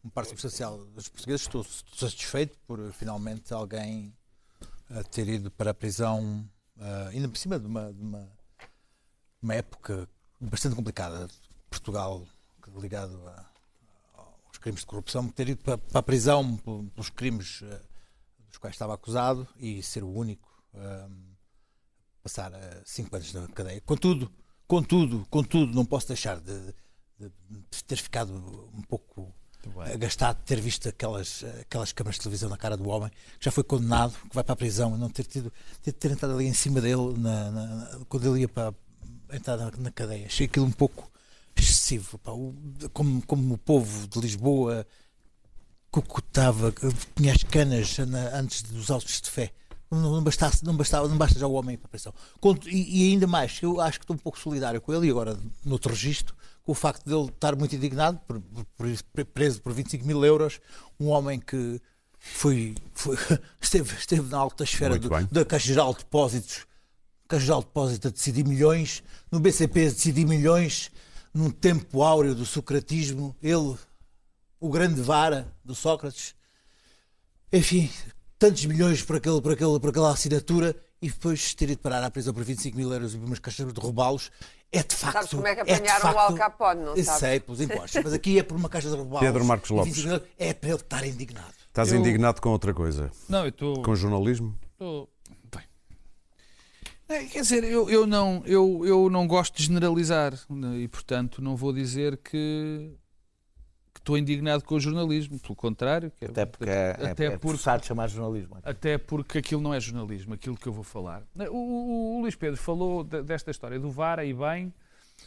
S6: uma parte substancial dos portugueses, estou satisfeito por finalmente alguém eh, ter ido para a prisão, eh, ainda por cima de uma, de uma, uma época bastante complicada de Portugal, ligado a- crimes de corrupção, ter ido para, para a prisão pel- pelos crimes eh, dos quais estava acusado e ser o único. hum, passar eh, cinco anos na cadeia. Contudo, contudo, contudo, não posso deixar de, de- de ter ficado um pouco agastado de ter visto aquelas, eh, aquelas câmaras de televisão na cara do homem que já foi condenado, que vai para a prisão e não ter tido ter, ter entrado ali em cima dele na- na- quando ele ia para entrar na, na cadeia. Achei aquilo um pouco excessivo. pá. O- como, como o povo de Lisboa cocotava, tinha as canas na- antes dos autos de fé. Não, não, bastasse, não, bastava, não basta já o homem para a prisão. E, e ainda mais, eu acho que estou um pouco solidário com ele, e agora noutro registro, com o facto de ele estar muito indignado por, por, preso por 25 mil euros, um homem que foi, foi- esteve, esteve na alta esfera do- da Caixa Geral de Depósitos, Caixa Geral de Depósitos a decidir milhões, no BCP a decidir milhões, num tempo áureo do socratismo, ele, o grande vara do Sócrates, enfim, tantos milhões por, aquele, por, aquele, por aquela assinatura e depois ter ido parar à prisão por 25 mil euros e umas caixas de roubá-los, é de facto.
S5: Sabes como é que
S6: de
S5: apanharam o
S6: facto-
S5: Al Capone, não sabes?
S6: sei, pelos impostos, mas aqui é por uma caixa de roubá-los.
S1: Pedro Marcos Lopes.
S6: 25 mil euros, É para ele estar indignado.
S1: Estás
S4: Eu-
S1: indignado com outra coisa?
S4: Não, eu estou.
S1: Com jornalismo?
S4: Tô- Bem. É, quer dizer, eu, eu, não, eu, eu não gosto de generalizar né, e, portanto, não vou dizer que estou indignado com o jornalismo. Pelo contrário, que é-
S8: Até porque é,
S4: até
S8: é, é
S4: porque-
S8: forçado chamar jornalismo.
S4: até porque aquilo não é jornalismo, aquilo que eu vou falar. O, o- o Luís Pedro falou de- desta história do Vara e bem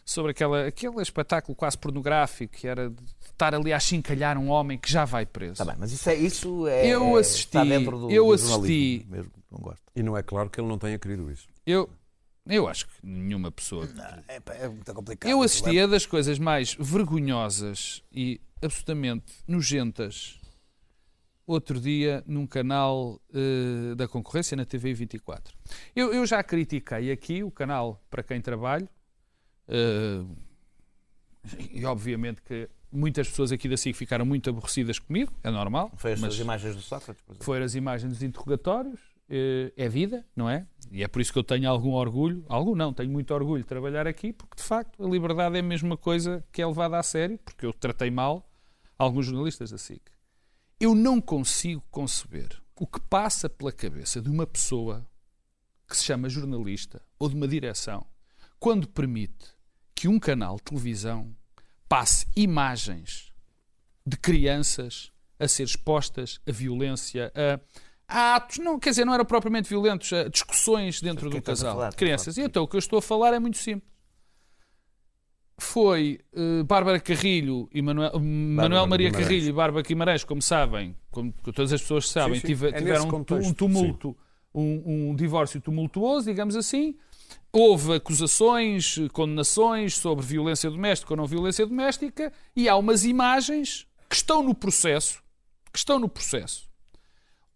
S4: sobre aquela, aquele espetáculo quase pornográfico que era de estar ali a chincalhar um homem que já vai preso.
S8: Está bem, mas isso é, isso é,
S4: Eu
S8: é-
S4: assisti-
S8: está dentro do,
S4: eu
S8: do
S4: assisti-
S8: mesmo, não gosto.
S1: E não é claro que ele não tenha querido isso.
S4: Eu, Eu acho que nenhuma pessoa.
S6: É, pá, é muito complicado.
S4: Eu assisti a das coisas mais vergonhosas e absolutamente nojentas outro dia num canal eh, da concorrência na TV 24. Eu, eu já critiquei aqui o canal para quem trabalho eh, e obviamente que muitas pessoas aqui da SIC ficaram muito aborrecidas comigo, é normal.
S8: Foi as imagens do Sócrates. por exemplo.
S4: foram as imagens dos interrogatórios, eh, é vida, não é? E é por isso que eu tenho algum orgulho, algum não, tenho muito orgulho de trabalhar aqui, porque de facto a liberdade é a mesma coisa que é levada a sério, porque eu tratei mal alguns jornalistas da SIC. Eu não consigo conceber o que passa pela cabeça de uma pessoa que se chama jornalista ou de uma direção quando permite que um canal de televisão passe imagens de crianças a ser expostas a violência, a, a atos, não, quer dizer, não eram propriamente violentos, a discussões dentro do
S8: é
S4: casal
S8: falar?
S4: de crianças. E então o que eu estou a falar é muito simples. Foi eh, Bárbara Carrilho e Manuel, Manuel Maria
S1: Guimarães.
S4: Carrilho e Bárbara Guimarães, como sabem, como todas as pessoas sabem,
S1: Sim, sim. É nesse
S4: tiveram um, tu-
S1: contexto,
S4: um tumulto, um, um divórcio tumultuoso, digamos assim. Houve acusações, eh, condenações sobre violência doméstica ou não violência doméstica, e há umas imagens que estão no processo, que estão no processo,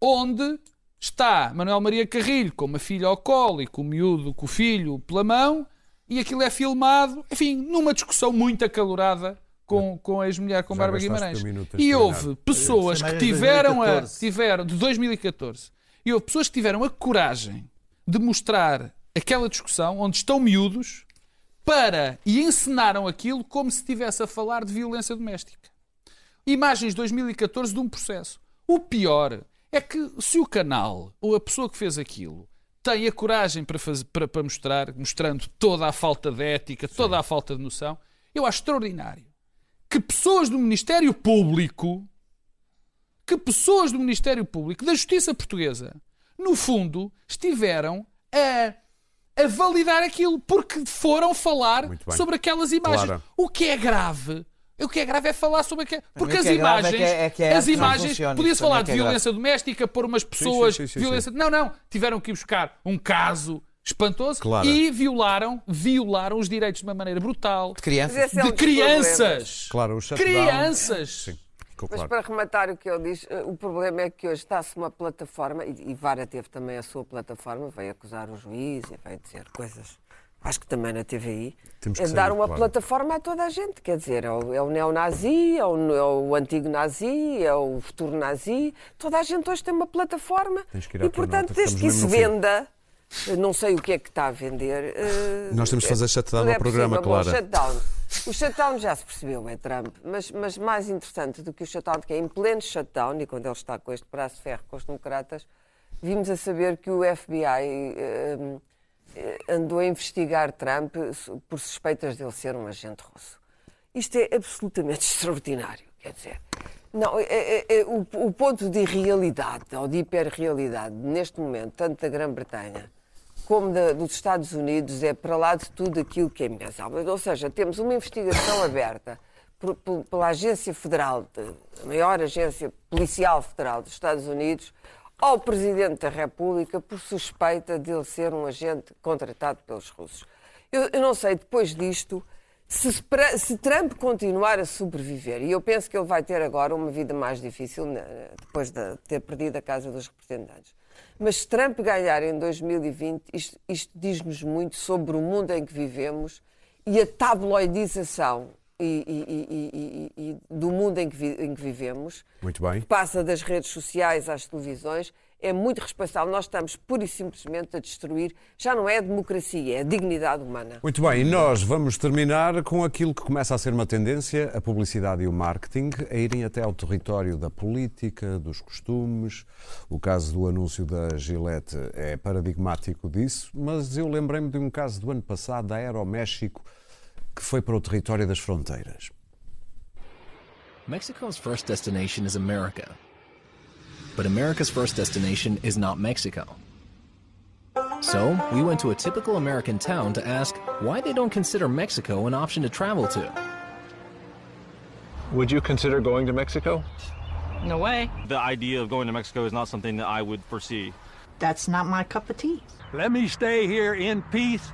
S4: onde está Manuel Maria Carrilho com uma filha ao colo e com o miúdo, com o filho pela mão, e aquilo é filmado, enfim, numa discussão muito acalorada com, com a ex-mulher, com
S1: Já
S4: Bárbara Guimarães. E houve pessoas
S6: é
S4: que
S6: de
S4: tiveram a,
S6: 2014.
S4: tiveram, de 2014, e houve pessoas que tiveram a coragem de mostrar aquela discussão onde estão miúdos para e encenaram aquilo como se estivesse a falar de violência doméstica. Imagens de 2014 de um processo. O pior é que se o canal ou a pessoa que fez aquilo tem a coragem para, fazer, para, para mostrar, mostrando toda a falta de ética, toda a falta de noção, eu acho extraordinário que pessoas do Ministério Público, que pessoas do Ministério Público, da Justiça Portuguesa, no fundo, estiveram a, a validar aquilo, porque foram falar sobre aquelas imagens.
S1: Clara.
S4: O que é grave. O que é grave é falar sobre aquilo. Porque as
S8: que é é
S4: imagens.
S8: que é- é que a
S4: as
S8: arte não
S4: imagens. Podia-se falar
S8: é
S4: de
S8: que é
S4: violência doméstica, pôr umas pessoas.
S1: sim, sim, sim,
S4: violência... Não, não. Tiveram que ir buscar um caso espantoso
S1: Clara.
S4: e violaram, violaram os direitos de uma maneira brutal.
S8: De crianças.
S5: É
S4: De crianças!
S1: Claro, o shutdown.
S4: Crianças!
S1: Sim, ficou
S5: Mas
S1: claro.
S5: para rematar o que ele diz, eh, o problema é que hoje está-se uma plataforma, e, Vara teve também a sua plataforma, veio acusar o juiz e veio dizer coisas, acho que também na TVI,
S1: Temos
S5: é dar
S1: sair,
S5: uma
S1: claro.
S5: plataforma a toda a gente, quer dizer, é o, é o neonazi, é o, é o antigo nazi, é o futuro nazi, toda a gente hoje tem uma plataforma e, portanto, desde que isso venda, eu não sei o que é que está a vender. eh,
S1: Nós temos que fazer shutdown ao programa,
S5: possível. Bom,
S1: Clara.
S5: shutdown. O shutdown já se percebeu, é Trump, mas, mas mais interessante do que o shutdown, que é em pleno shutdown, e quando ele está com este braço de ferro com os democratas, vimos a saber que o FBI eh, eh, andou a investigar Trump por suspeitas dele ser um agente russo. Isto é absolutamente extraordinário, quer dizer. Não, é- é- é o, o ponto de irrealidade, ou de hiperrealidade, neste momento, tanto da Grã-Bretanha como da- dos Estados Unidos, é para lá de tudo aquilo que é impensável. Ou seja, temos uma investigação aberta por- por- pela Agência Federal, de- a maior agência policial federal dos Estados Unidos, ao Presidente da República por suspeita de ele ser um agente contratado pelos russos. Eu, eu não sei, depois disto, se, se Trump continuar a sobreviver, e eu penso que ele vai ter agora uma vida mais difícil depois de ter perdido a Casa dos Representantes. Mas se Trump ganhar em 2020, isto, isto diz-nos muito sobre o mundo em que vivemos e a tabloidização e- e- e do mundo em que, vi- em que vivemos
S1: Muito bem.
S5: que passa das redes sociais às televisões, é muito responsável. Nós estamos pura e simplesmente a destruir, já não é a democracia, é a dignidade humana.
S1: Muito bem, e nós vamos terminar com aquilo que começa a ser uma tendência, a publicidade e o marketing, a irem até ao território da política, dos costumes. O caso do anúncio da Gillette é paradigmático disso, mas eu lembrei-me de um caso do ano passado, da Aeroméxico, que foi para o território das fronteiras.
S9: Mexico's first destination is America. But America's first destination is not Mexico. So, we went to a typical American town to ask why they don't consider Mexico an option to travel to.
S10: Would you consider going to Mexico?
S11: No way.
S12: The idea of going to Mexico is not something that I would foresee.
S11: That's not my cup of tea.
S2: Let me stay here in peace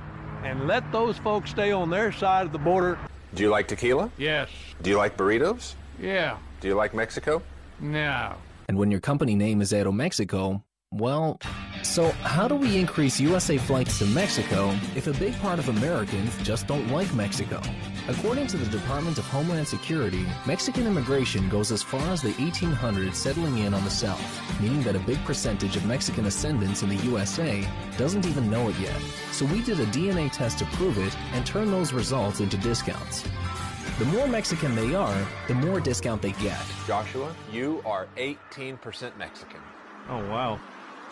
S11: and let those folks stay on their side of the border.
S10: Do you like tequila?
S11: Yes.
S10: Do you like burritos?
S11: Yeah.
S10: Do you like Mexico?
S11: No.
S9: And when your company name is Aeromexico, well, so how do we increase USA flights to Mexico if a big part of Americans just don't like Mexico? According to the Department of Homeland Security, Mexican immigration goes as far as the 1800s settling in on the South, meaning that a big percentage of Mexican ascendants in the USA doesn't even know it yet. So we did a DNA test to prove it and turn those results into discounts. The more Mexican they are, the more discount they get.
S10: Joshua, you are 18% Mexican.
S11: Oh, wow.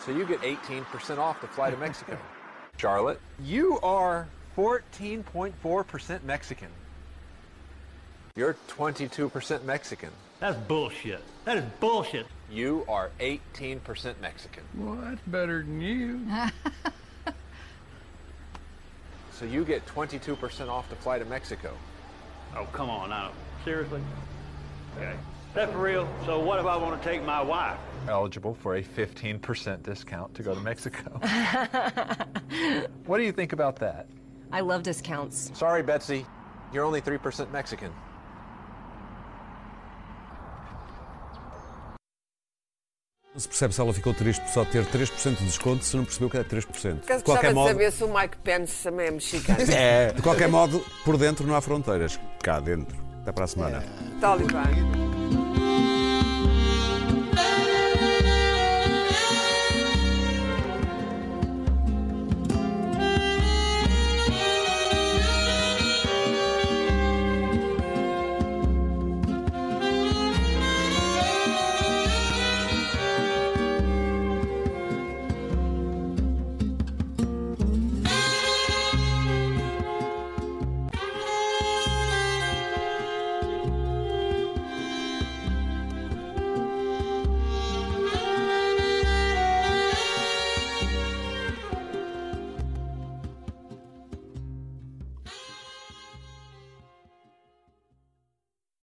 S10: So you get 18% off to fly to Mexico. Charlotte, you are 14.4% Mexican. You're 22% Mexican.
S11: That's bullshit. That is bullshit.
S10: You are 18% Mexican.
S11: Well, that's better than you.
S10: So you get 22% off to fly to Mexico.
S11: Oh, come on now. Seriously? Okay. That for real? So what if I want to take my wife?
S10: Eligible for a 15% discount to go to Mexico. what do you think about that?
S13: I love discounts.
S10: Sorry, Betsy. You're only 3% Mexican.
S1: Não se percebe se ela ficou triste por só ter 3% de desconto se não percebeu que é 3%.
S5: Porque eu
S1: De
S5: gostava
S1: qualquer
S5: de
S1: modo,
S5: saber se o Mike Pence também é mexicano.
S1: é, de qualquer modo, por dentro não há fronteiras. Cá dentro. Até para a semana.
S5: Talibã.